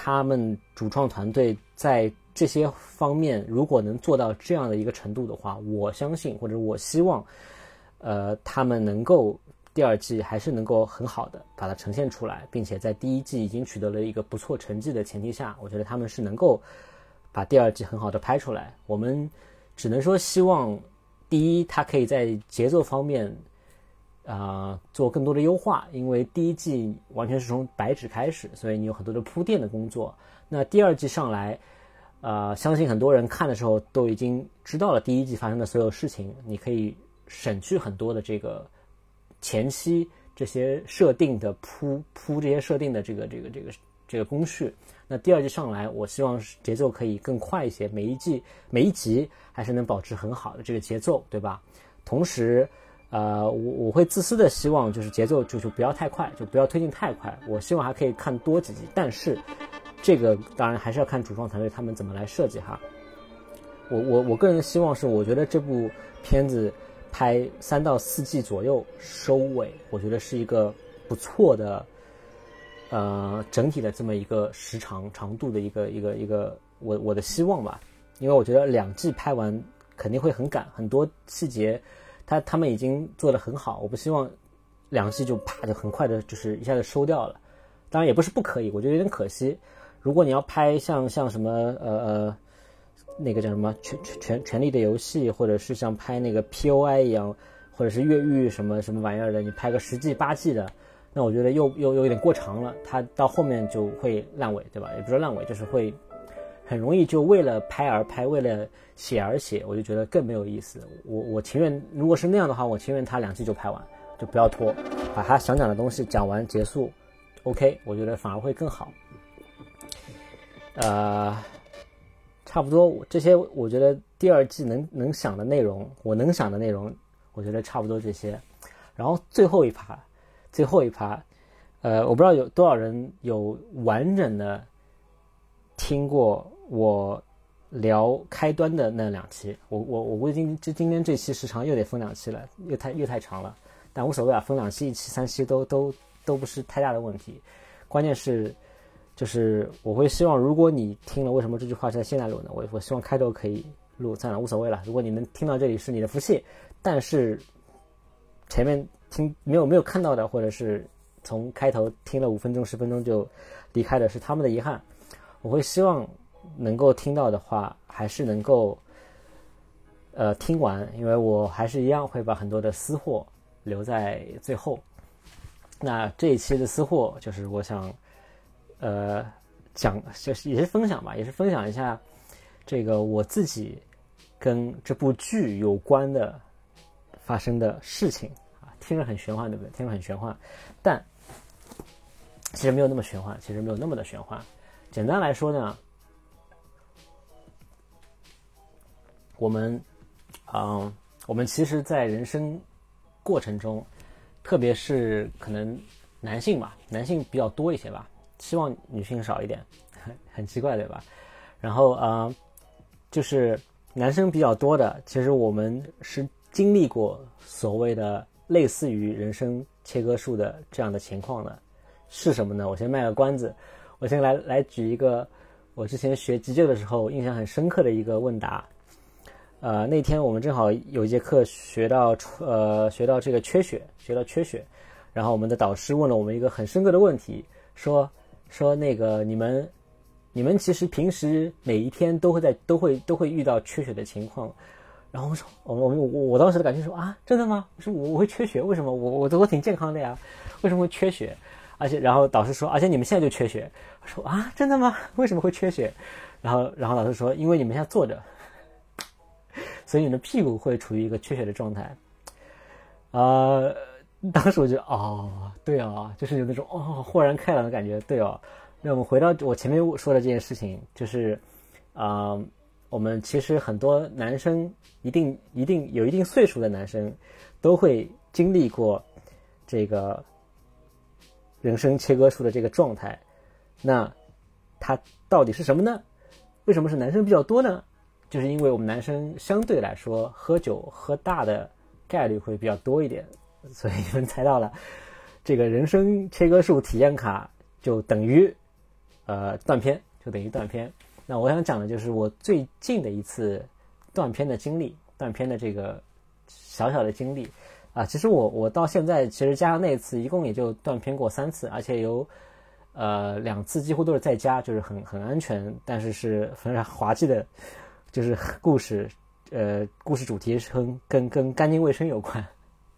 他们主创团队在这些方面，如果能做到这样的一个程度的话，我相信或者我希望，呃，他们能够第二季还是能够很好的把它呈现出来，并且在第一季已经取得了一个不错成绩的前提下，我觉得他们是能够把第二季很好的拍出来。我们只能说希望，第一，它可以在节奏方面。啊，做更多的优化，因为第一季完全是从白纸开始，所以你有很多的铺垫的工作。那第二季上来，呃，相信很多人看的时候都已经知道了第一季发生的所有事情，你可以省去很多的这个前期这些设定的铺铺这些设定的这个这个这个这个工序。那第二季上来，我希望节奏可以更快一些，每一季每一集还是能保持很好的这个节奏，对吧？同时。呃，我我会自私的希望就是节奏就就不要太快，就不要推进太快。我希望还可以看多几集，但是这个当然还是要看主创团队他们怎么来设计哈。我我我个人的希望是，我觉得这部片子拍三到四季左右收尾，我觉得是一个不错的，呃，整体的这么一个时长长度的一个一个一个我我的希望吧。因为我觉得两季拍完肯定会很赶，很多细节。他他们已经做得很好，我不希望两季就啪就很快的，就是一下子收掉了。当然也不是不可以，我觉得有点可惜。如果你要拍像像什么呃呃那个叫什么权权权权力的游戏，或者是像拍那个 P O I 一样，或者是越狱什么什么玩意儿的，你拍个十季八季的，那我觉得又又又有点过长了。它到后面就会烂尾，对吧？也不是烂尾，就是会。很容易就为了拍而拍，为了写而写，我就觉得更没有意思。我我情愿，如果是那样的话，我情愿他两季就拍完，就不要拖，把他想讲的东西讲完结束，OK，我觉得反而会更好。呃，差不多这些，我觉得第二季能能想的内容，我能想的内容，我觉得差不多这些。然后最后一趴，最后一趴，呃，我不知道有多少人有完整的听过。我聊开端的那两期，我我我估计今这今天这期时长又得分两期了，又太又太长了，但无所谓啊，分两期、一期、三期都都都不是太大的问题。关键是，就是我会希望，如果你听了，为什么这句话是在现在录呢？我我希望开头可以录，算了，无所谓了。如果你能听到这里是你的福气，但是前面听没有没有看到的，或者是从开头听了五分钟、十分钟就离开的，是他们的遗憾。我会希望。能够听到的话，还是能够，呃，听完，因为我还是一样会把很多的私货留在最后。那这一期的私货就是我想，呃，讲就是也是分享吧，也是分享一下这个我自己跟这部剧有关的发生的事情，听着很玄幻，对不对？听着很玄幻，但其实没有那么玄幻，其实没有那么的玄幻。简单来说呢，我们，嗯，我们其实，在人生过程中，特别是可能男性吧，男性比较多一些吧，希望女性少一点，很 (laughs) 很奇怪，对吧？然后啊，就是男生比较多的，其实我们是经历过所谓的类似于人生切割术的这样的情况呢，是什么呢？我先卖个关子，我先来来举一个我之前学急救的时候印象很深刻的一个问答。呃，那天我们正好有一节课学到呃学到这个缺血，学到缺血，然后我们的导师问了我们一个很深刻的问题，说说那个你们。你们其实平时每一天都会在都会都会遇到缺血的情况，然后我说我我我我当时的感觉说啊真的吗？我说我我会缺血，为什么？我我我挺健康的呀，为什么会缺血？而且然后导师说，而且你们现在就缺血。我说啊真的吗？为什么会缺血？然后然后老师说，因为你们现在坐着，所以你的屁股会处于一个缺血的状态。呃，当时我就哦对啊，就是有那种哦豁然开朗的感觉，对哦。那我们回到我前面说的这件事情，就是，啊，我们其实很多男生一定一定有一定岁数的男生，都会经历过这个人生切割术的这个状态。那它到底是什么呢？为什么是男生比较多呢？就是因为我们男生相对来说喝酒喝大的概率会比较多一点，所以你们猜到了，这个人生切割术体验卡就等于。呃，断片就等于断片。那我想讲的就是我最近的一次断片的经历，断片的这个小小的经历啊。其实我我到现在其实加上那一次，一共也就断片过三次，而且有呃两次几乎都是在家，就是很很安全，但是是非常滑稽的，就是故事。呃，故事主题是跟跟跟干净卫生有关，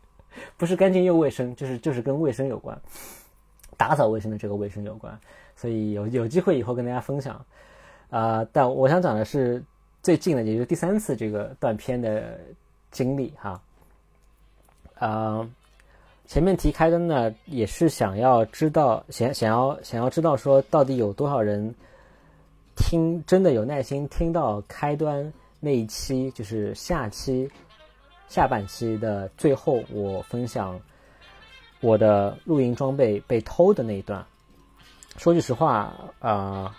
(laughs) 不是干净又卫生，就是就是跟卫生有关，打扫卫生的这个卫生有关。所以有有机会以后跟大家分享，啊，但我想讲的是最近的，也就是第三次这个断片的经历哈，啊，前面提开灯呢，也是想要知道，想想要想要知道说到底有多少人听，真的有耐心听到开端那一期，就是下期下半期的最后，我分享我的露营装备被偷的那一段。说句实话，啊，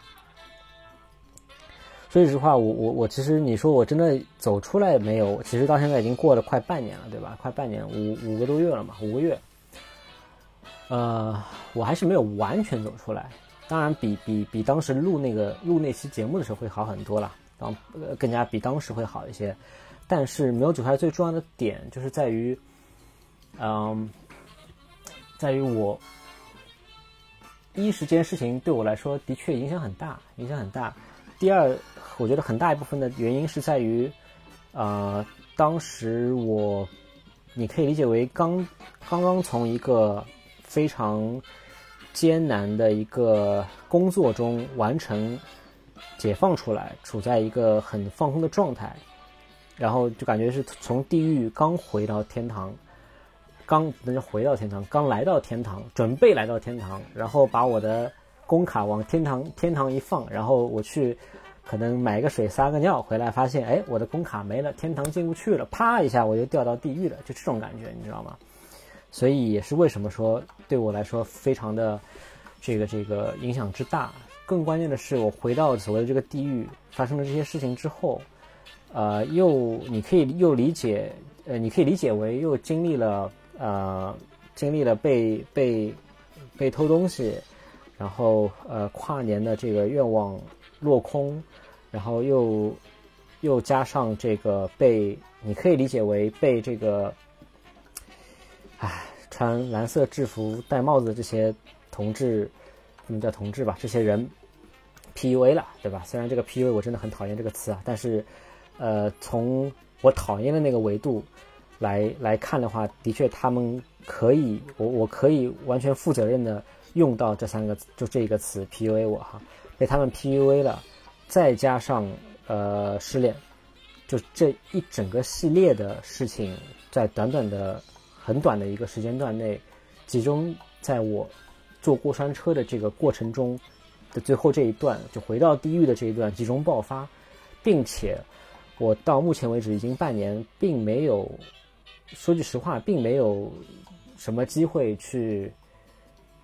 说句实话，我我我其实你说我真的走出来没有？其实到现在已经过了快半年了，对吧？快半年，五五个多月了嘛，五个月。呃，我还是没有完全走出来，当然比比比当时录那个录那期节目的时候会好很多了，当更加比当时会好一些。但是没有走出来最重要的点就是在于，嗯，在于我。第一时间事情对我来说的确影响很大，影响很大。第二，我觉得很大一部分的原因是在于，呃，当时我，你可以理解为刚刚刚从一个非常艰难的一个工作中完成解放出来，处在一个很放松的状态，然后就感觉是从地狱刚回到天堂。刚那就回到天堂，刚来到天堂，准备来到天堂，然后把我的工卡往天堂天堂一放，然后我去可能买个水撒个尿，回来发现哎我的工卡没了，天堂进不去了，啪一下我就掉到地狱了，就这种感觉，你知道吗？所以也是为什么说对我来说非常的这个这个影响之大。更关键的是，我回到所谓的这个地狱发生了这些事情之后，呃，又你可以又理解，呃，你可以理解为又经历了。呃，经历了被被被偷东西，然后呃跨年的这个愿望落空，然后又又加上这个被你可以理解为被这个，唉，穿蓝色制服戴帽子的这些同志，他们叫同志吧，这些人 PUA 了，对吧？虽然这个 PUA 我真的很讨厌这个词啊，但是呃，从我讨厌的那个维度。来来看的话，的确他们可以，我我可以完全负责任的用到这三个就这一个词 PUA 我哈，被他们 PUA 了，再加上呃失恋，就这一整个系列的事情，在短短的很短的一个时间段内，集中在我坐过山车的这个过程中的最后这一段，就回到地狱的这一段集中爆发，并且我到目前为止已经半年，并没有说句实话，并没有什么机会去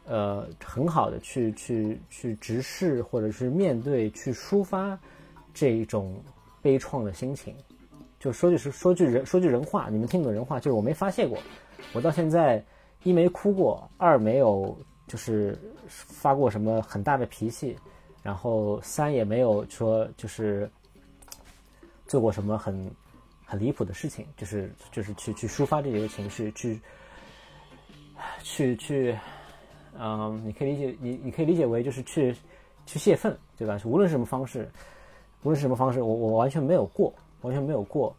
呃很好的去去去直视或者是面对去抒发这一种悲怆的心情。就说句是说句人说句人话，你们听懂人话，就是我没发泄过，我到现在一没哭过，二没有就是发过什么很大的脾气，然后三也没有说就是做过什么很很离谱的事情，就是就是去去抒发这些情绪，去去去，嗯，你可以理解你你可以理解为就是去去泄愤，对吧？无论什么方式，无论是什么方式，我我完全没有过。完全没有过，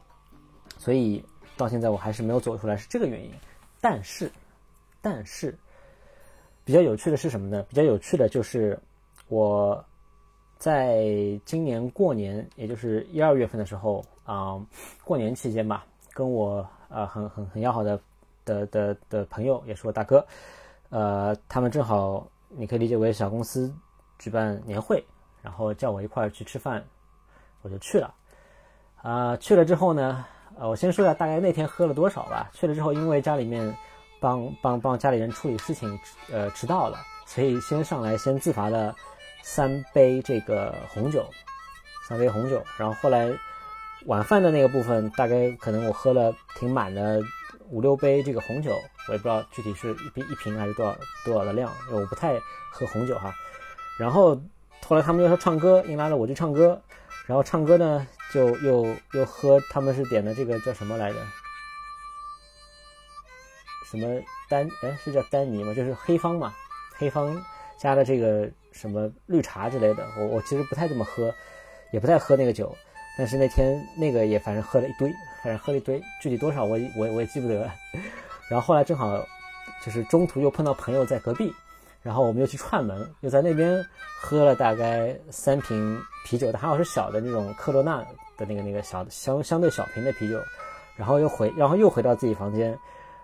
所以到现在我还是没有走出来，是这个原因。但是，但是比较有趣的是什么呢？比较有趣的就是我在今年过年，也就是一二月份的时候啊，过年期间吧，跟我呃很很很要好的的的的朋友，也是我大哥，呃，他们正好你可以理解为小公司举办年会，然后叫我一块儿去吃饭，我就去了。啊，去了之后呢，呃，我先说一下大概那天喝了多少吧。去了之后，因为家里面帮帮帮家里人处理事情，呃，迟到了，所以先上来先自罚了三杯这个红酒，三杯红酒。然后后来晚饭的那个部分，大概可能我喝了挺满的五六杯这个红酒，我也不知道具体是一瓶一瓶还是多少多少的量，因为我不太喝红酒哈。然后后来他们又说唱歌，硬拉着我去唱歌。然后唱歌呢，就又又喝，他们是点的这个叫什么来着？什么丹？哎，是叫丹尼吗？就是黑方嘛，黑方加的这个什么绿茶之类的。我我其实不太这么喝，也不太喝那个酒。但是那天那个也反正喝了一堆，反正喝了一堆，具体多少我我我也记不得了。然后后来正好就是中途又碰到朋友在隔壁。然后我们又去串门，又在那边喝了大概三瓶啤酒，它还好是小的那种科罗娜的那个那个小相相对小瓶的啤酒，然后又回，然后又回到自己房间，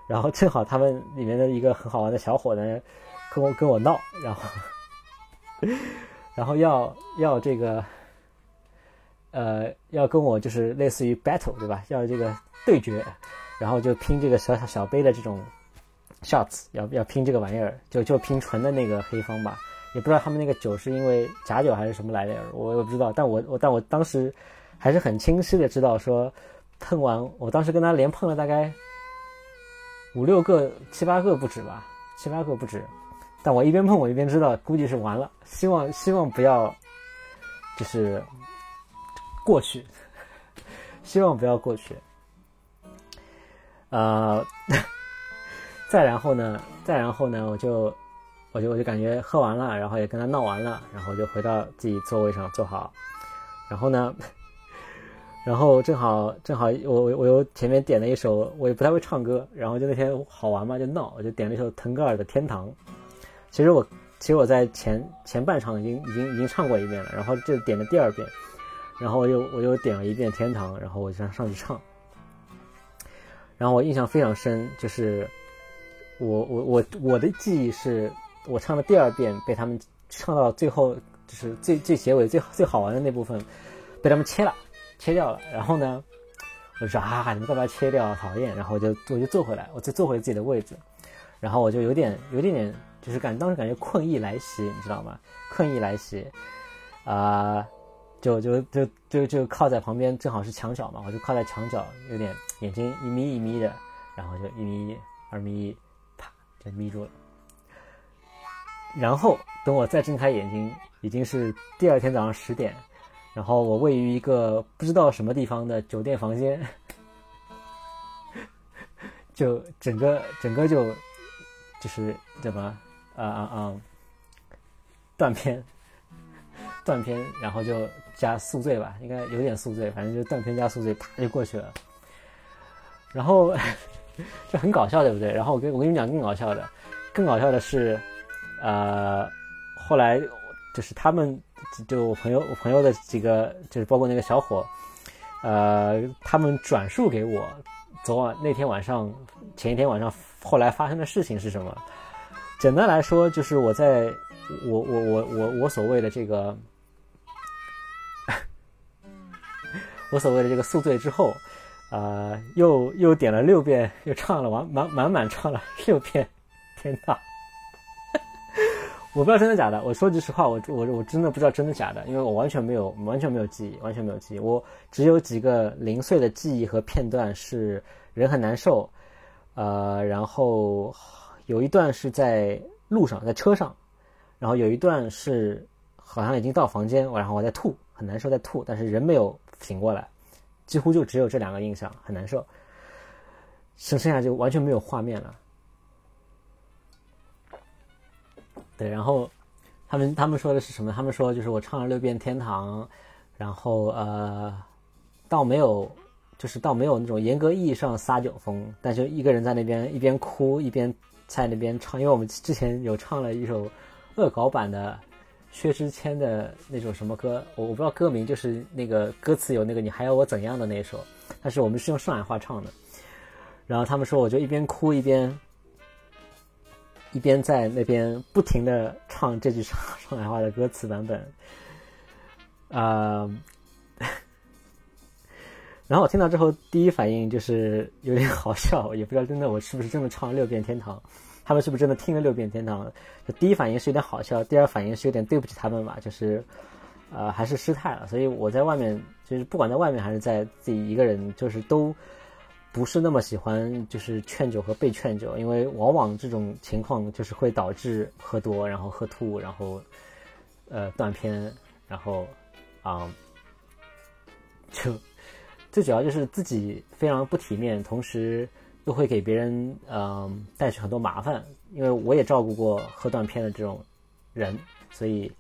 然后正好他们里面的一个很好玩的小伙呢，跟我跟我闹，然后然后要要这个，呃，要跟我就是类似于 battle 对吧？要这个对决，然后就拼这个小小小杯的这种。shots 要要拼这个玩意儿，就就拼纯的那个黑方吧，也不知道他们那个酒是因为假酒还是什么来的，我我不知道，但我我但我当时还是很清晰的知道说，碰完我当时跟他连碰了大概五六个七八个不止吧，七八个不止，但我一边碰我一边知道估计是完了，希望希望不要就是过去，(laughs) 希望不要过去，呃。(laughs) 再然后呢？再然后呢？我就，我就我就感觉喝完了，然后也跟他闹完了，然后就回到自己座位上坐好。然后呢，(laughs) 然后正好正好我我我又前面点了一首，我也不太会唱歌，然后就那天好玩嘛，就闹，我就点了一首腾格尔的《天堂》。其实我其实我在前前半场已经已经已经唱过一遍了，然后就点了第二遍，然后我又我又点了一遍《天堂》，然后我就上上去唱。然后我印象非常深，就是。我我我我的记忆是，我唱的第二遍被他们唱到最后，就是最最结尾最最好玩的那部分，被他们切了，切掉了。然后呢，我说啊，你们干嘛切掉？讨厌！然后我就我就坐回来，我就坐回自己的位置。然后我就有点有点点，就是感当时感觉困意来袭，你知道吗？困意来袭，啊，就就就就就靠在旁边，正好是墙角嘛，我就靠在墙角，有点眼睛一眯一眯的，然后就一眯二眯。被眯住了，然后等我再睁开眼睛，已经是第二天早上十点，然后我位于一个不知道什么地方的酒店房间，就整个整个就就是怎么啊啊啊断片断片，然后就加宿醉吧，应该有点宿醉，反正就断片加宿醉，啪就过去了，然后。就很搞笑，对不对？然后我跟我跟你讲更搞笑的，更搞笑的是，呃，后来就是他们就我朋友我朋友的几个，就是包括那个小伙，呃，他们转述给我昨晚那天晚上前一天晚上后来发生的事情是什么？简单来说，就是我在我我我我我所谓的这个。我所谓的这个宿醉之后，呃，又又点了六遍，又唱了完满满满唱了六遍《天堂》。(laughs) 我不知道真的假的。我说句实话，我我我真的不知道真的假的，因为我完全没有完全没有记忆，完全没有记忆。我只有几个零碎的记忆和片段是人很难受，呃，然后有一段是在路上，在车上，然后有一段是好像已经到房间，然后我在吐，很难受，在吐，但是人没有。醒过来，几乎就只有这两个印象，很难受。剩剩下就完全没有画面了。对，然后他们他们说的是什么？他们说就是我唱了六遍《天堂》，然后呃，倒没有，就是倒没有那种严格意义上撒酒疯，但就一个人在那边一边哭一边在那边唱，因为我们之前有唱了一首恶搞版的。薛之谦的那种什么歌，我我不知道歌名，就是那个歌词有那个你还要我怎样的那首，但是我们是用上海话唱的。然后他们说，我就一边哭一边一边在那边不停的唱这句上 (laughs) 上海话的歌词版本。啊，(laughs) 然后我听到之后，第一反应就是有点好笑，也不知道真的我是不是真的唱了六遍天堂。他们是不是真的听了六遍天堂？就第一反应是有点好笑，第二反应是有点对不起他们吧，就是，呃，还是失态了。所以我在外面，就是不管在外面还是在自己一个人，就是都不是那么喜欢，就是劝酒和被劝酒，因为往往这种情况就是会导致喝多，然后喝吐，然后呃断片，然后啊，就最主要就是自己非常不体面，同时。又会给别人嗯带去很多麻烦，因为我也照顾过喝断片的这种人，所以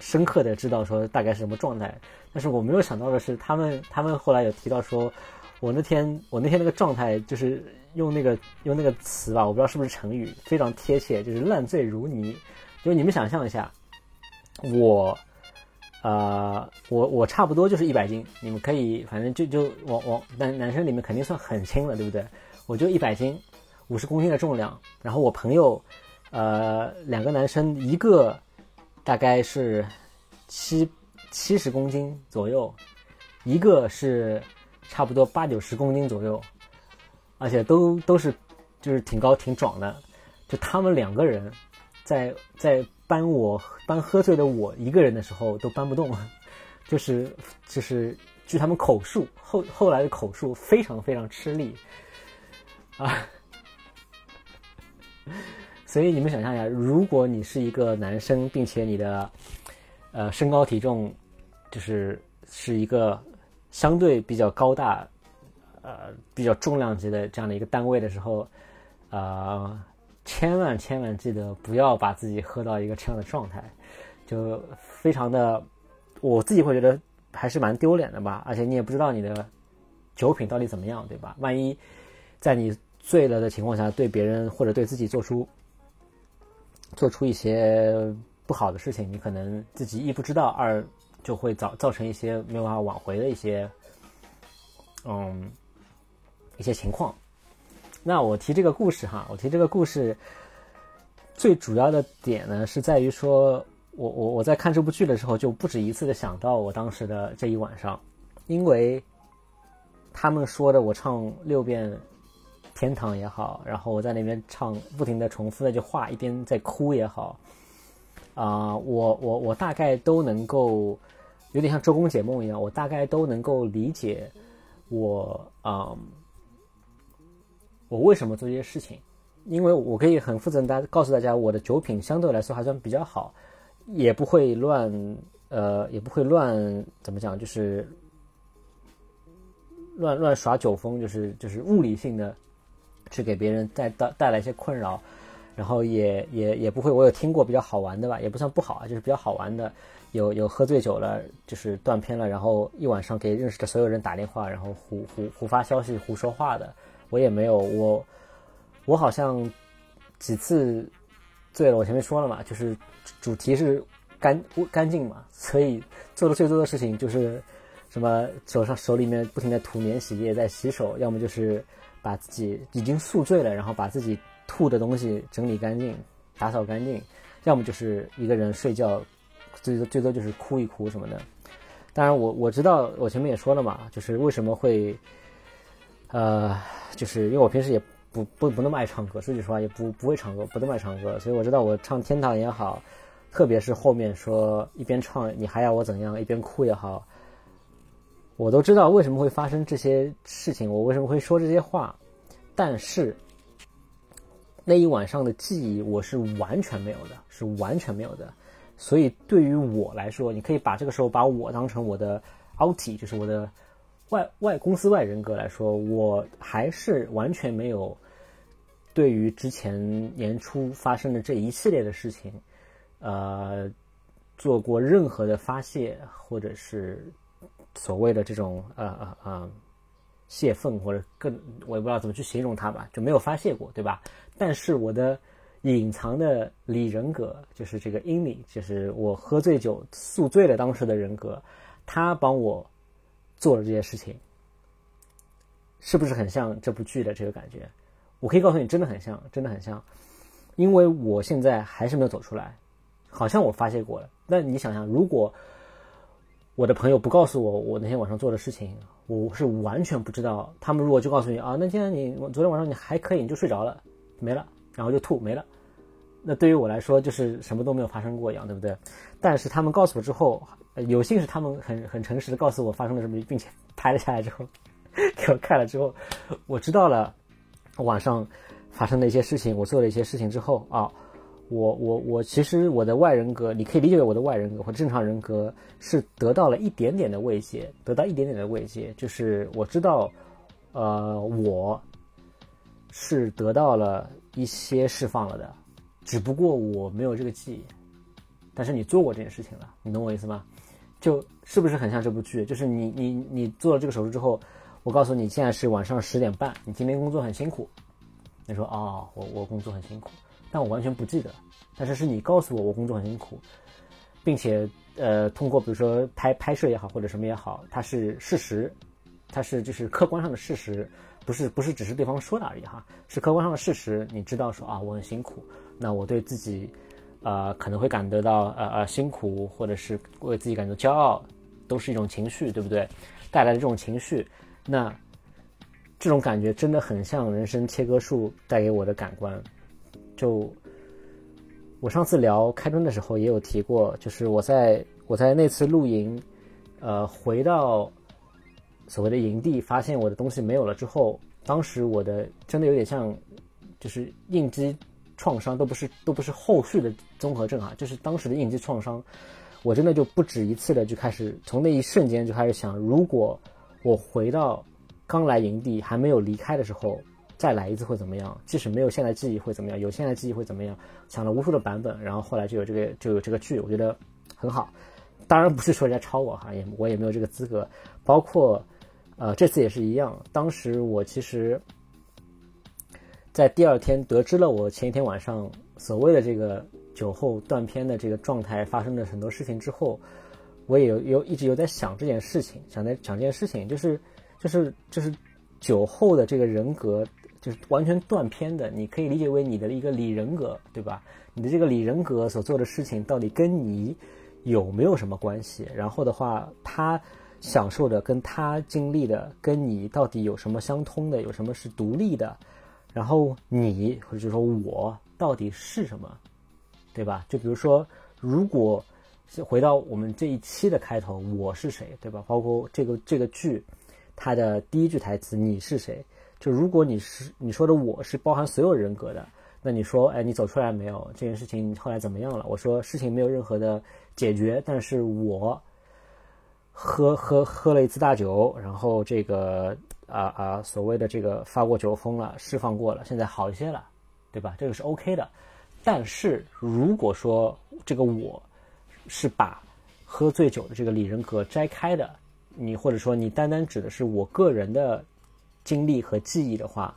深刻的知道说大概是什么状态。但是我没有想到的是，他们他们后来有提到说，我那天我那天那个状态就是用那个用那个词吧，我不知道是不是成语，非常贴切，就是烂醉如泥。就你们想象一下，我呃我我差不多就是一百斤，你们可以反正就就我我男男生里面肯定算很轻了，对不对？我就一百斤，五十公斤的重量。然后我朋友，呃，两个男生，一个大概是七七十公斤左右，一个是差不多八九十公斤左右，而且都都是就是挺高挺壮的。就他们两个人在在搬我搬喝醉的我一个人的时候都搬不动，就是就是据他们口述后后来的口述非常非常吃力。啊，所以你们想象一下，如果你是一个男生，并且你的呃身高体重就是是一个相对比较高大、呃比较重量级的这样的一个单位的时候，呃，千万千万记得不要把自己喝到一个这样的状态，就非常的，我自己会觉得还是蛮丢脸的吧。而且你也不知道你的酒品到底怎么样，对吧？万一在你醉了的情况下，对别人或者对自己做出做出一些不好的事情，你可能自己一不知道，二就会造造成一些没有办法挽回的一些嗯一些情况。那我提这个故事哈，我提这个故事最主要的点呢，是在于说我我我在看这部剧的时候，就不止一次的想到我当时的这一晚上，因为他们说的我唱六遍。天堂也好，然后我在那边唱，不停的重复那句话，一边在哭也好，啊，我我我大概都能够，有点像周公解梦一样，我大概都能够理解，我啊，我为什么做这些事情，因为我可以很负责任的告诉大家，我的酒品相对来说还算比较好，也不会乱，呃，也不会乱，怎么讲，就是乱乱耍酒疯，就是就是物理性的。去给别人带带带来一些困扰，然后也也也不会。我有听过比较好玩的吧，也不算不好啊，就是比较好玩的。有有喝醉酒了，就是断片了，然后一晚上给认识的所有人打电话，然后胡胡胡发消息、胡说话的。我也没有，我我好像几次醉了。我前面说了嘛，就是主题是干干净嘛，所以做的最多的事情就是。什么手上手里面不停的涂免洗液在洗手，要么就是把自己已经宿醉了，然后把自己吐的东西整理干净、打扫干净，要么就是一个人睡觉，最多最多就是哭一哭什么的。当然，我我知道，我前面也说了嘛，就是为什么会，呃，就是因为我平时也不不不那么爱唱歌，说句实话，也不不会唱歌，不那么爱唱歌，所以我知道我唱《天堂》也好。特别是后面说一边唱你还要我怎样，一边哭也好，我都知道为什么会发生这些事情，我为什么会说这些话，但是那一晚上的记忆我是完全没有的，是完全没有的。所以对于我来说，你可以把这个时候把我当成我的 out，就是我的外外公司外人格来说，我还是完全没有对于之前年初发生的这一系列的事情。呃，做过任何的发泄，或者是所谓的这种呃呃呃泄愤，或者更我也不知道怎么去形容它吧，就没有发泄过，对吧？但是我的隐藏的里人格，就是这个阴里，就是我喝醉酒宿醉了当时的人格，他帮我做了这些事情，是不是很像这部剧的这个感觉？我可以告诉你，真的很像，真的很像，因为我现在还是没有走出来。好像我发泄过了，那你想想，如果我的朋友不告诉我我那天晚上做的事情，我是完全不知道。他们如果就告诉你啊，那天你昨天晚上你还可以，你就睡着了，没了，然后就吐没了，那对于我来说就是什么都没有发生过一样，对不对？但是他们告诉我之后，有幸是他们很很诚实的告诉我发生了什么，并且 (laughs) 拍了下来之后 (laughs) 给我看了之后，我知道了晚上发生的一些事情，我做了一些事情之后啊。我我我其实我的外人格，你可以理解为我的外人格或正常人格是得到了一点点的慰藉，得到一点点的慰藉，就是我知道，呃，我是得到了一些释放了的，只不过我没有这个记忆，但是你做过这件事情了，你懂我意思吗？就是不是很像这部剧？就是你你你做了这个手术之后，我告诉你现在是晚上十点半，你今天工作很辛苦，你说哦，我我工作很辛苦。但我完全不记得，但是是你告诉我我工作很辛苦，并且呃通过比如说拍拍摄也好或者什么也好，它是事实，它是就是客观上的事实，不是不是只是对方说的而已哈，是客观上的事实。你知道说啊我很辛苦，那我对自己呃可能会感得到呃呃辛苦，或者是为自己感到骄傲，都是一种情绪，对不对？带来的这种情绪，那这种感觉真的很像人生切割术带给我的感官。就我上次聊开端的时候也有提过，就是我在我在那次露营，呃，回到所谓的营地，发现我的东西没有了之后，当时我的真的有点像，就是应激创伤，都不是都不是后续的综合症啊，就是当时的应激创伤，我真的就不止一次的就开始从那一瞬间就开始想，如果我回到刚来营地还没有离开的时候。再来一次会怎么样？即使没有现在记忆会怎么样？有现在记忆会怎么样？想了无数的版本，然后后来就有这个就有这个剧，我觉得很好。当然不是说人家抄我哈，也我也没有这个资格。包括呃这次也是一样，当时我其实，在第二天得知了我前一天晚上所谓的这个酒后断片的这个状态发生的很多事情之后，我也有有一直有在想这件事情，想在想这件事情，就是就是就是酒后的这个人格。就是完全断片的，你可以理解为你的一个里人格，对吧？你的这个里人格所做的事情到底跟你有没有什么关系？然后的话，他享受的跟他经历的跟你到底有什么相通的？有什么是独立的？然后你或者就说我到底是什么？对吧？就比如说，如果回到我们这一期的开头，我是谁？对吧？包括这个这个剧，它的第一句台词，你是谁？就如果你是你说的我是包含所有人格的，那你说，哎，你走出来没有？这件事情后来怎么样了？我说事情没有任何的解决，但是我喝喝喝了一次大酒，然后这个啊啊所谓的这个发过酒疯了，释放过了，现在好一些了，对吧？这个是 OK 的。但是如果说这个我是把喝醉酒的这个里人格摘开的，你或者说你单单指的是我个人的。经历和记忆的话，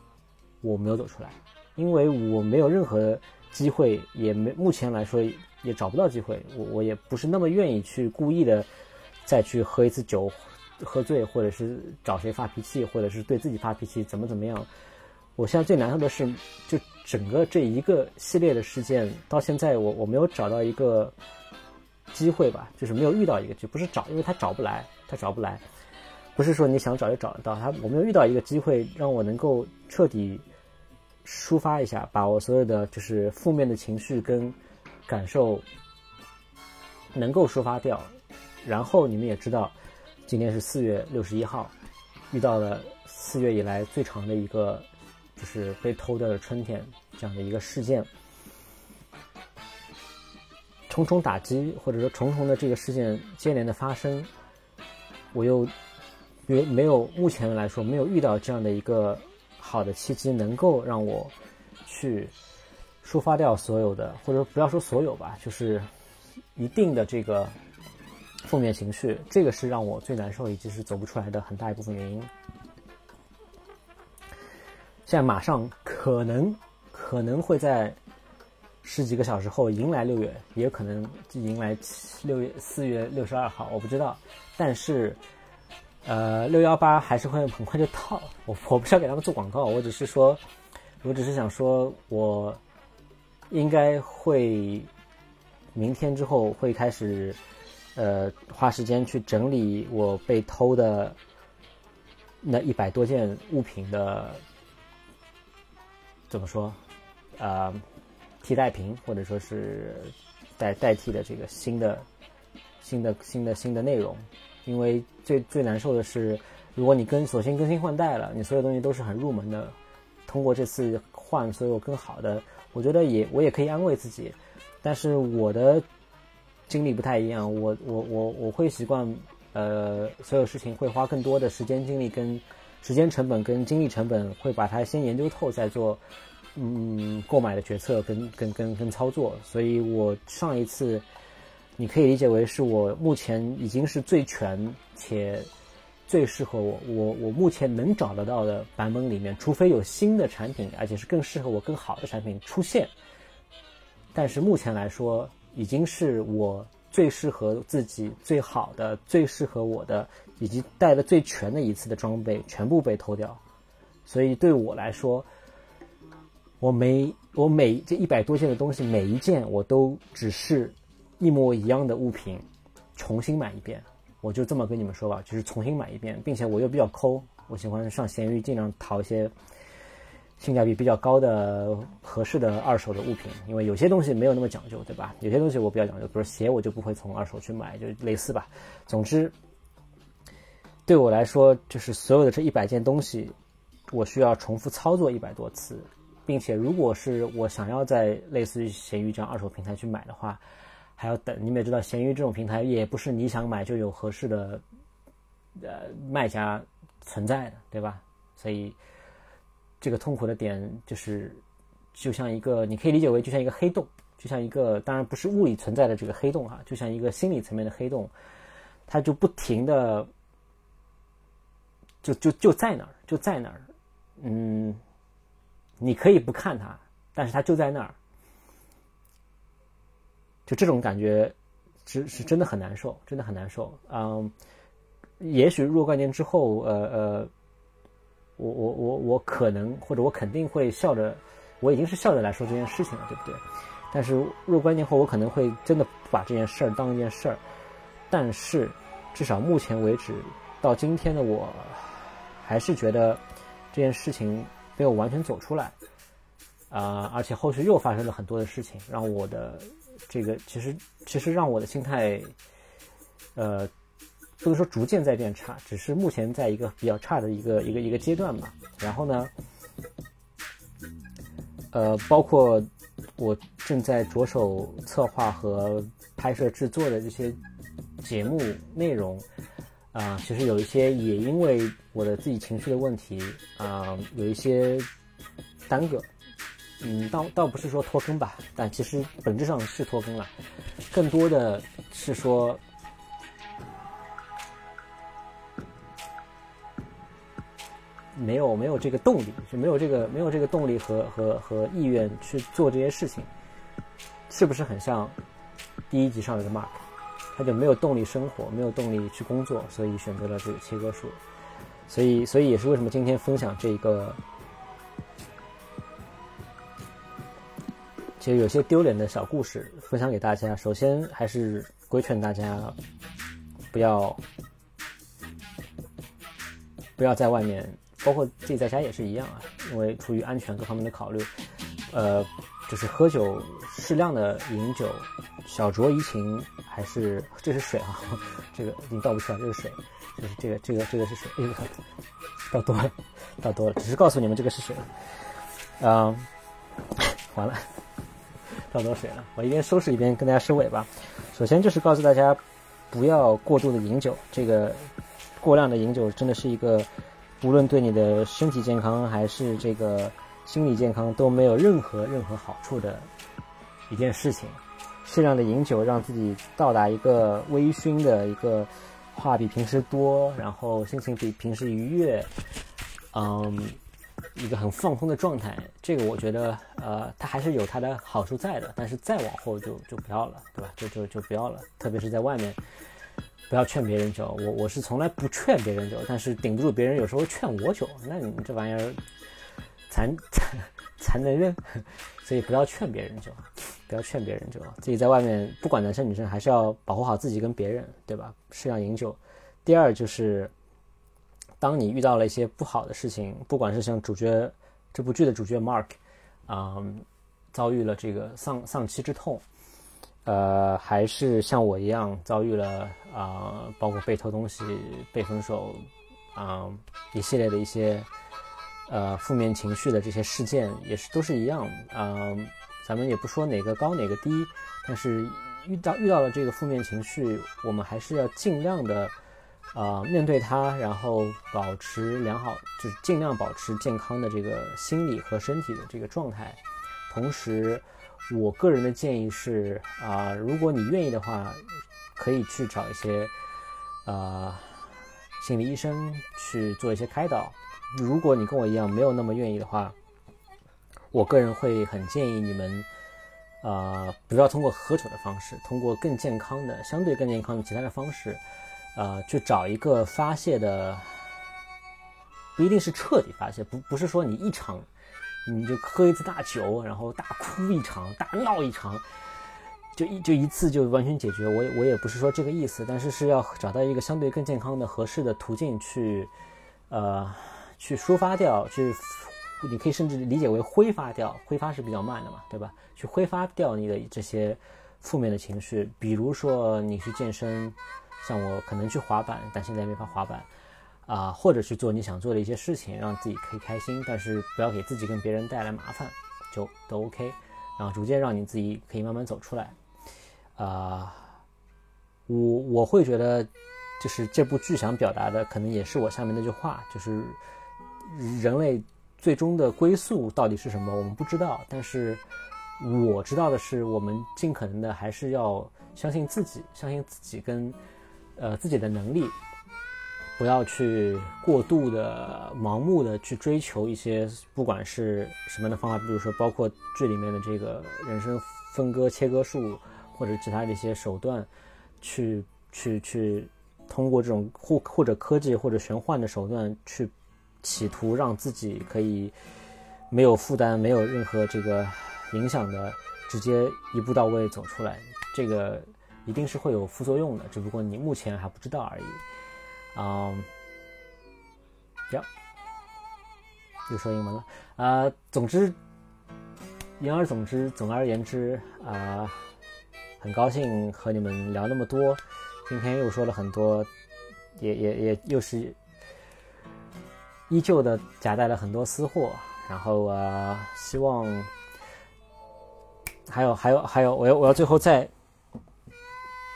我没有走出来，因为我没有任何机会，也没目前来说也找不到机会。我我也不是那么愿意去故意的再去喝一次酒，喝醉，或者是找谁发脾气，或者是对自己发脾气，怎么怎么样。我现在最难受的是，就整个这一个系列的事件到现在，我我没有找到一个机会吧，就是没有遇到一个，就不是找，因为他找不来，他找不来，不是说你想找就找得到，他我没有遇到一个机会让我能够彻底抒发一下，把我所有的就是负面的情绪跟感受能够抒发掉。然后你们也知道，今天是四月六十一号，遇到了四月以来最长的一个。就是被偷掉的春天这样的一个事件，重重打击或者说重重的这个事件接连的发生，我又因为没有目前来说没有遇到这样的一个好的契机，能够让我去抒发掉所有的，或者不要说所有吧，就是一定的这个负面情绪，这个是让我最难受以及是走不出来的很大一部分原因。现在马上可能可能会在十几个小时后迎来六月，也可能迎来六月四月六十二号，我不知道。但是，呃，六幺八还是会很快就到。我我不是要给他们做广告，我只是说，我只是想说，我应该会明天之后会开始，呃，花时间去整理我被偷的那一百多件物品的。怎么说？呃，替代品或者说是代代替的这个新的、新的、新的、新的内容，因为最最难受的是，如果你更索性更新换代了，你所有东西都是很入门的，通过这次换所有更好的，我觉得也我也可以安慰自己，但是我的经历不太一样，我我我我会习惯，呃，所有事情会花更多的时间精力跟。时间成本跟精力成本会把它先研究透，再做嗯购买的决策跟跟跟跟操作。所以我上一次你可以理解为是我目前已经是最全且最适合我我我目前能找得到的版本里面，除非有新的产品，而且是更适合我更好的产品出现。但是目前来说，已经是我最适合自己、最好的、最适合我的。以及带的最全的一次的装备全部被偷掉，所以对我来说，我每我每这一百多件的东西，每一件我都只是一模一样的物品，重新买一遍。我就这么跟你们说吧，就是重新买一遍，并且我又比较抠，我喜欢上闲鱼尽量淘一些性价比比较高的、合适的二手的物品，因为有些东西没有那么讲究，对吧？有些东西我比较讲究，比如鞋，我就不会从二手去买，就类似吧。总之。对我来说，就是所有的这一百件东西，我需要重复操作一百多次，并且如果是我想要在类似于闲鱼这样二手平台去买的话，还要等。你们也知道，闲鱼这种平台也不是你想买就有合适的呃卖家存在的，对吧？所以这个痛苦的点就是，就像一个你可以理解为就像一个黑洞，就像一个当然不是物理存在的这个黑洞哈，就像一个心理层面的黑洞，它就不停的。就就就在那儿，就在那儿，嗯，你可以不看它，但是它就在那儿，就这种感觉，是是真的很难受，真的很难受。嗯，也许若干年之后，呃呃，我我我我可能或者我肯定会笑着，我已经是笑着来说这件事情了，对不对？但是若干年后，我可能会真的把这件事儿当一件事儿，但是至少目前为止，到今天的我。还是觉得这件事情没有完全走出来，啊，而且后续又发生了很多的事情，让我的这个其实其实让我的心态，呃，不能说逐渐在变差，只是目前在一个比较差的一个一个一个阶段吧。然后呢，呃，包括我正在着手策划和拍摄制作的这些节目内容。啊，其实有一些也因为我的自己情绪的问题啊，有一些耽搁。嗯，倒倒不是说拖更吧，但其实本质上是拖更了，更多的是说没有没有这个动力，就没有这个没有这个动力和和和意愿去做这些事情，是不是很像第一集上的 Mark？他就没有动力生活，没有动力去工作，所以选择了这个切割术。所以，所以也是为什么今天分享这个，其实有些丢脸的小故事分享给大家。首先，还是规劝大家不要不要在外面，包括自己在家也是一样啊，因为出于安全各方面的考虑，呃，就是喝酒适量的饮酒，小酌怡情，还是这是水啊，(laughs) 这个已经倒不出来，这是水。就是这个，这个，这个是水？哎呦，倒多了，倒多了。只是告诉你们这个是水。嗯，完了，倒多水了。我一边收拾一边跟大家收尾吧。首先就是告诉大家，不要过度的饮酒。这个过量的饮酒真的是一个，无论对你的身体健康还是这个心理健康都没有任何任何好处的一件事情。适量的饮酒，让自己到达一个微醺的一个。话比平时多，然后心情比平时愉悦，嗯，一个很放松的状态。这个我觉得，呃，它还是有它的好处在的。但是再往后就就不要了，对吧？就就就不要了。特别是在外面，不要劝别人酒。我我是从来不劝别人酒，但是顶不住别人有时候劝我酒，那你这玩意儿残 (laughs) 残残能人，所以不要劝别人酒。不要劝别人酒，自己在外面，不管男生女生，还是要保护好自己跟别人，对吧？适量饮酒。第二就是，当你遇到了一些不好的事情，不管是像主角这部剧的主角 Mark，啊，遭遇了这个丧丧妻之痛，呃，还是像我一样遭遇了啊，包括被偷东西、被分手，啊，一系列的一些呃负面情绪的这些事件，也是都是一样，嗯。咱们也不说哪个高哪个低，但是遇到遇到了这个负面情绪，我们还是要尽量的，呃，面对它，然后保持良好，就是尽量保持健康的这个心理和身体的这个状态。同时，我个人的建议是，啊，如果你愿意的话，可以去找一些，呃，心理医生去做一些开导。如果你跟我一样没有那么愿意的话，我个人会很建议你们，呃，不要通过喝酒的方式，通过更健康的、相对更健康的其他的方式，呃，去找一个发泄的，不一定是彻底发泄，不不是说你一场你就喝一次大酒，然后大哭一场、大闹一场，就一就一次就完全解决。我我也不是说这个意思，但是是要找到一个相对更健康的、合适的途径去，呃，去抒发掉，去。你可以甚至理解为挥发掉，挥发是比较慢的嘛，对吧？去挥发掉你的这些负面的情绪，比如说你去健身，像我可能去滑板，但现在没法滑板，啊，或者去做你想做的一些事情，让自己可以开心，但是不要给自己跟别人带来麻烦，就都 OK。然后逐渐让你自己可以慢慢走出来。啊，我我会觉得，就是这部剧想表达的，可能也是我下面那句话，就是人类。最终的归宿到底是什么？我们不知道。但是我知道的是，我们尽可能的还是要相信自己，相信自己跟呃自己的能力，不要去过度的盲目的去追求一些不管是什么样的方法，比如说包括剧里面的这个人生分割切割术，或者其他的一些手段，去去去通过这种或或者科技或者玄幻的手段去。企图让自己可以没有负担、没有任何这个影响的，直接一步到位走出来，这个一定是会有副作用的，只不过你目前还不知道而已。嗯，呀，又说英文了啊。总之，言而总之，总而言之啊，很高兴和你们聊那么多，今天又说了很多，也也也又是。依旧的夹带了很多私货，然后啊，希望还有还有还有，我要我要最后再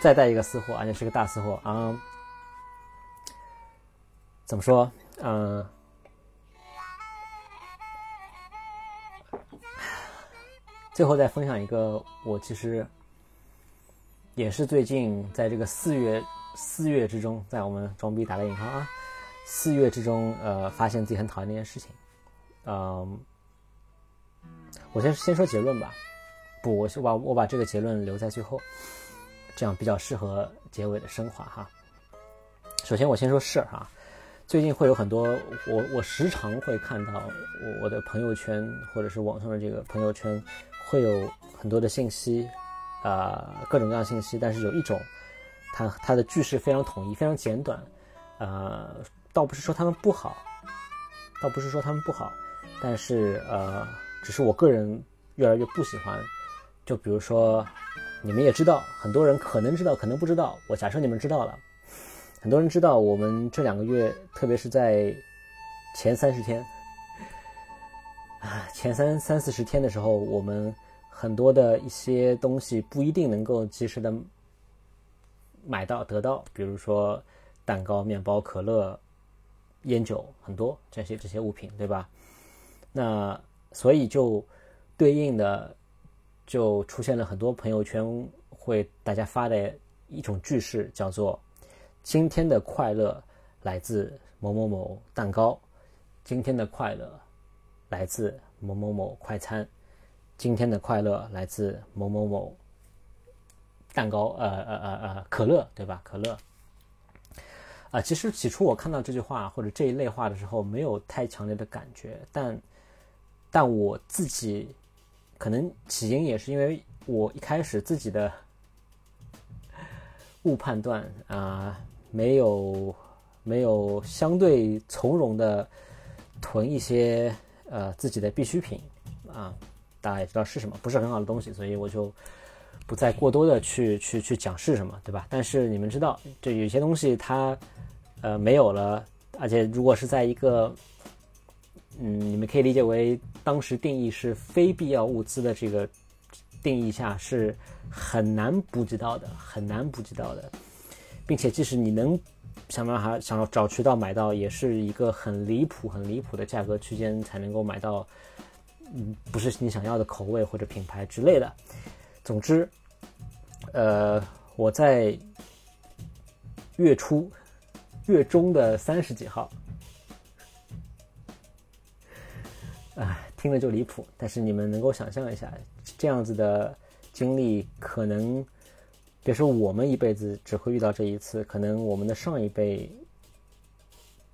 再带一个私货，而且是个大私货啊！怎么说？嗯，最后再分享一个，我其实也是最近在这个四月四月之中，在我们装逼打个引号啊。四月之中，呃，发现自己很讨厌那件事情，嗯，我先先说结论吧，不，我我把我把这个结论留在最后。这样比较适合结尾的升华哈。首先我先说事儿哈，最近会有很多我我时常会看到我我的朋友圈或者是网上的这个朋友圈会有很多的信息，啊各种各样信息，但是有一种，它它的句式非常统一，非常简短，呃，倒不是说他们不好，倒不是说他们不好，但是呃，只是我个人越来越不喜欢。就比如说，你们也知道，很多人可能知道，可能不知道。我假设你们知道了，很多人知道，我们这两个月，特别是在前三十天，啊，前三三四十天的时候，我们很多的一些东西不一定能够及时的买到得到，比如说蛋糕、面包、可乐、烟酒，很多这些这些物品，对吧？那所以就对应的。就出现了很多朋友圈会大家发的一种句式，叫做“今天的快乐来自某某某蛋糕”，“今天的快乐来自某某某快餐”，“今天的快乐来自某某某蛋糕”，呃呃呃呃，可乐对吧？可乐。啊，其实起初我看到这句话或者这一类话的时候，没有太强烈的感觉，但但我自己。可能起因也是因为我一开始自己的误判断啊，没有没有相对从容的囤一些呃自己的必需品啊，大家也知道是什么，不是很好的东西，所以我就不再过多的去去去讲是什么，对吧？但是你们知道，就有些东西它呃没有了，而且如果是在一个嗯，你们可以理解为当时定义是非必要物资的这个定义下是很难补给到的，很难补给到的，并且即使你能想办法想要找渠道买到，也是一个很离谱、很离谱的价格区间才能够买到，嗯，不是你想要的口味或者品牌之类的。总之，呃，我在月初、月中的三十几号。啊，听了就离谱。但是你们能够想象一下，这样子的经历，可能别说我们一辈子只会遇到这一次，可能我们的上一辈，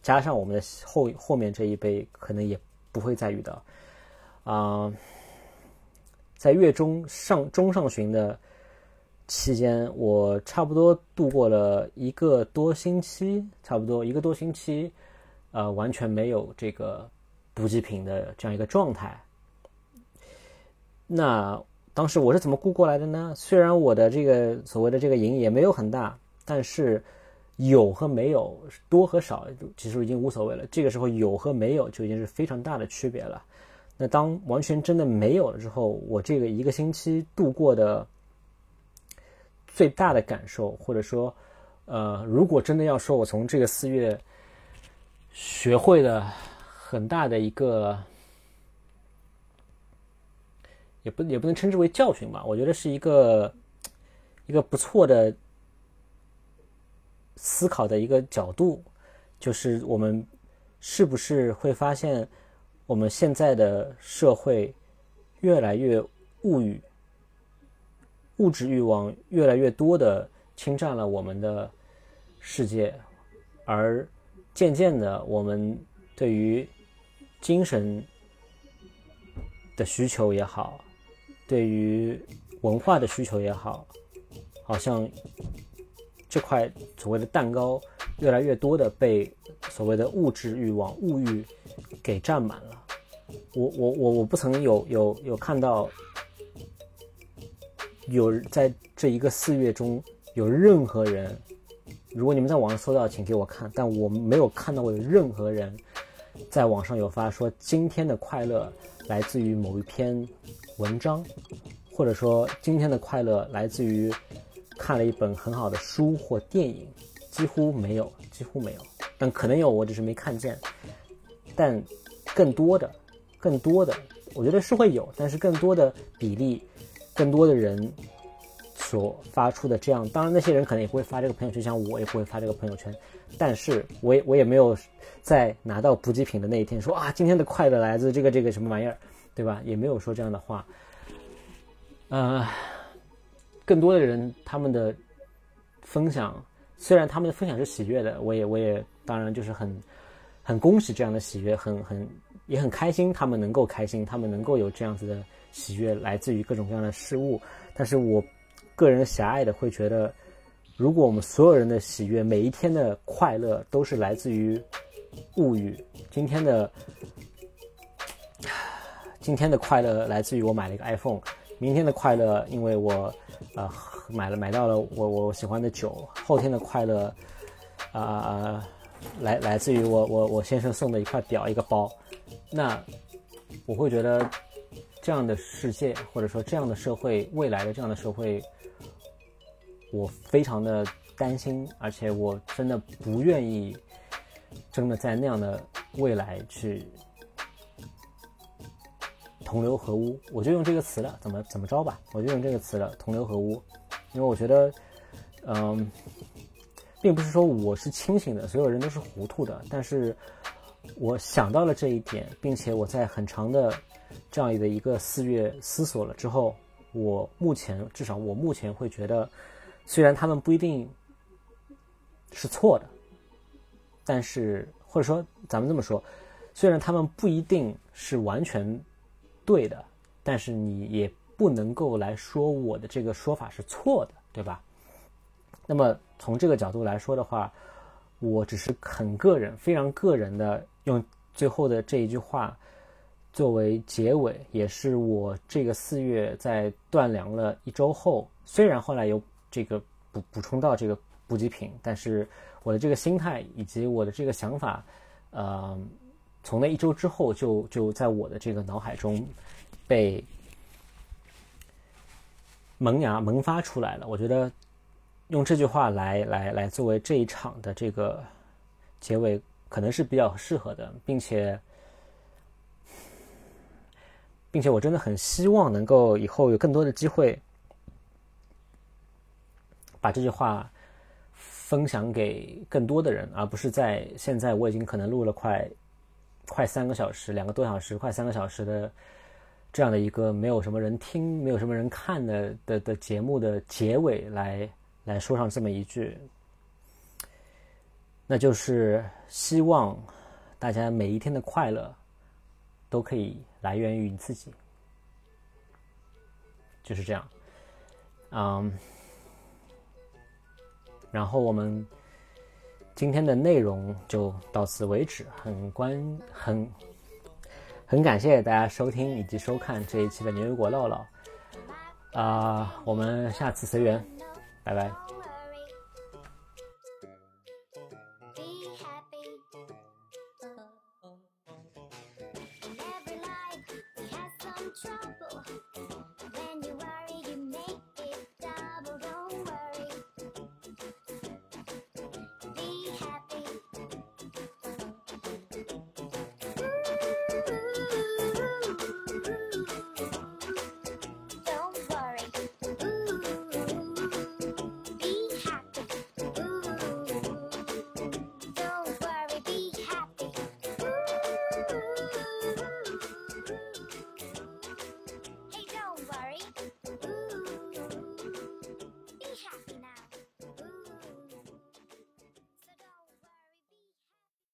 加上我们的后后面这一辈，可能也不会再遇到。啊，在月中上中上旬的期间，我差不多度过了一个多星期，差不多一个多星期，呃，完全没有这个。补给品的这样一个状态，那当时我是怎么顾过来的呢？虽然我的这个所谓的这个营也没有很大，但是有和没有多和少其实已经无所谓了。这个时候有和没有就已经是非常大的区别了。那当完全真的没有了之后，我这个一个星期度过的最大的感受，或者说，呃，如果真的要说我从这个四月学会的。很大的一个，也不也不能称之为教训吧，我觉得是一个一个不错的思考的一个角度，就是我们是不是会发现，我们现在的社会越来越物欲、物质欲望越来越多的侵占了我们的世界，而渐渐的，我们对于精神的需求也好，对于文化的需求也好，好像这块所谓的蛋糕越来越多的被所谓的物质欲望、物欲给占满了。我我我我不曾有有有看到有在这一个四月中有任何人，如果你们在网上搜到，请给我看，但我没有看到过有任何人。在网上有发说，今天的快乐来自于某一篇文章，或者说今天的快乐来自于看了一本很好的书或电影，几乎没有，几乎没有，但可能有，我只是没看见。但更多的，更多的，我觉得是会有，但是更多的比例，更多的人。所发出的这样，当然那些人可能也不会发这个朋友圈，像我也不会发这个朋友圈，但是我也我也没有在拿到补给品的那一天说啊，今天的快乐来自这个这个什么玩意儿，对吧？也没有说这样的话。呃，更多的人他们的分享，虽然他们的分享是喜悦的，我也我也当然就是很很恭喜这样的喜悦，很很也很开心，他们能够开心，他们能够有这样子的喜悦，来自于各种各样的事物。但是我个人狭隘的会觉得，如果我们所有人的喜悦，每一天的快乐都是来自于物欲，今天的 (sighs) 今天的快乐来自于我买了一个 iPhone，明天的快乐因为我呃买了买到了我我喜欢的酒，后天的快乐啊啊来来自于我我我先生送的一块表一个包，那我会觉得。这样的世界，或者说这样的社会，未来的这样的社会，我非常的担心，而且我真的不愿意，真的在那样的未来去同流合污。我就用这个词了，怎么怎么着吧，我就用这个词了，同流合污。因为我觉得，嗯，并不是说我是清醒的，所有人都是糊涂的，但是我想到了这一点，并且我在很长的。这样的一个四月思索了之后，我目前至少我目前会觉得，虽然他们不一定是错的，但是或者说咱们这么说，虽然他们不一定是完全对的，但是你也不能够来说我的这个说法是错的，对吧？那么从这个角度来说的话，我只是很个人、非常个人的用最后的这一句话。作为结尾，也是我这个四月在断粮了一周后，虽然后来有这个补补充到这个补给品，但是我的这个心态以及我的这个想法，呃，从那一周之后就就在我的这个脑海中被萌芽萌发出来了。我觉得用这句话来来来作为这一场的这个结尾，可能是比较适合的，并且。并且我真的很希望能够以后有更多的机会，把这句话分享给更多的人，而不是在现在我已经可能录了快快三个小时、两个多小时、快三个小时的这样的一个没有什么人听、没有什么人看的的的节目的结尾来来说上这么一句，那就是希望大家每一天的快乐都可以。来源于你自己，就是这样，嗯，然后我们今天的内容就到此为止。很关很很感谢大家收听以及收看这一期的牛油果唠唠，啊，我们下次随缘，拜拜。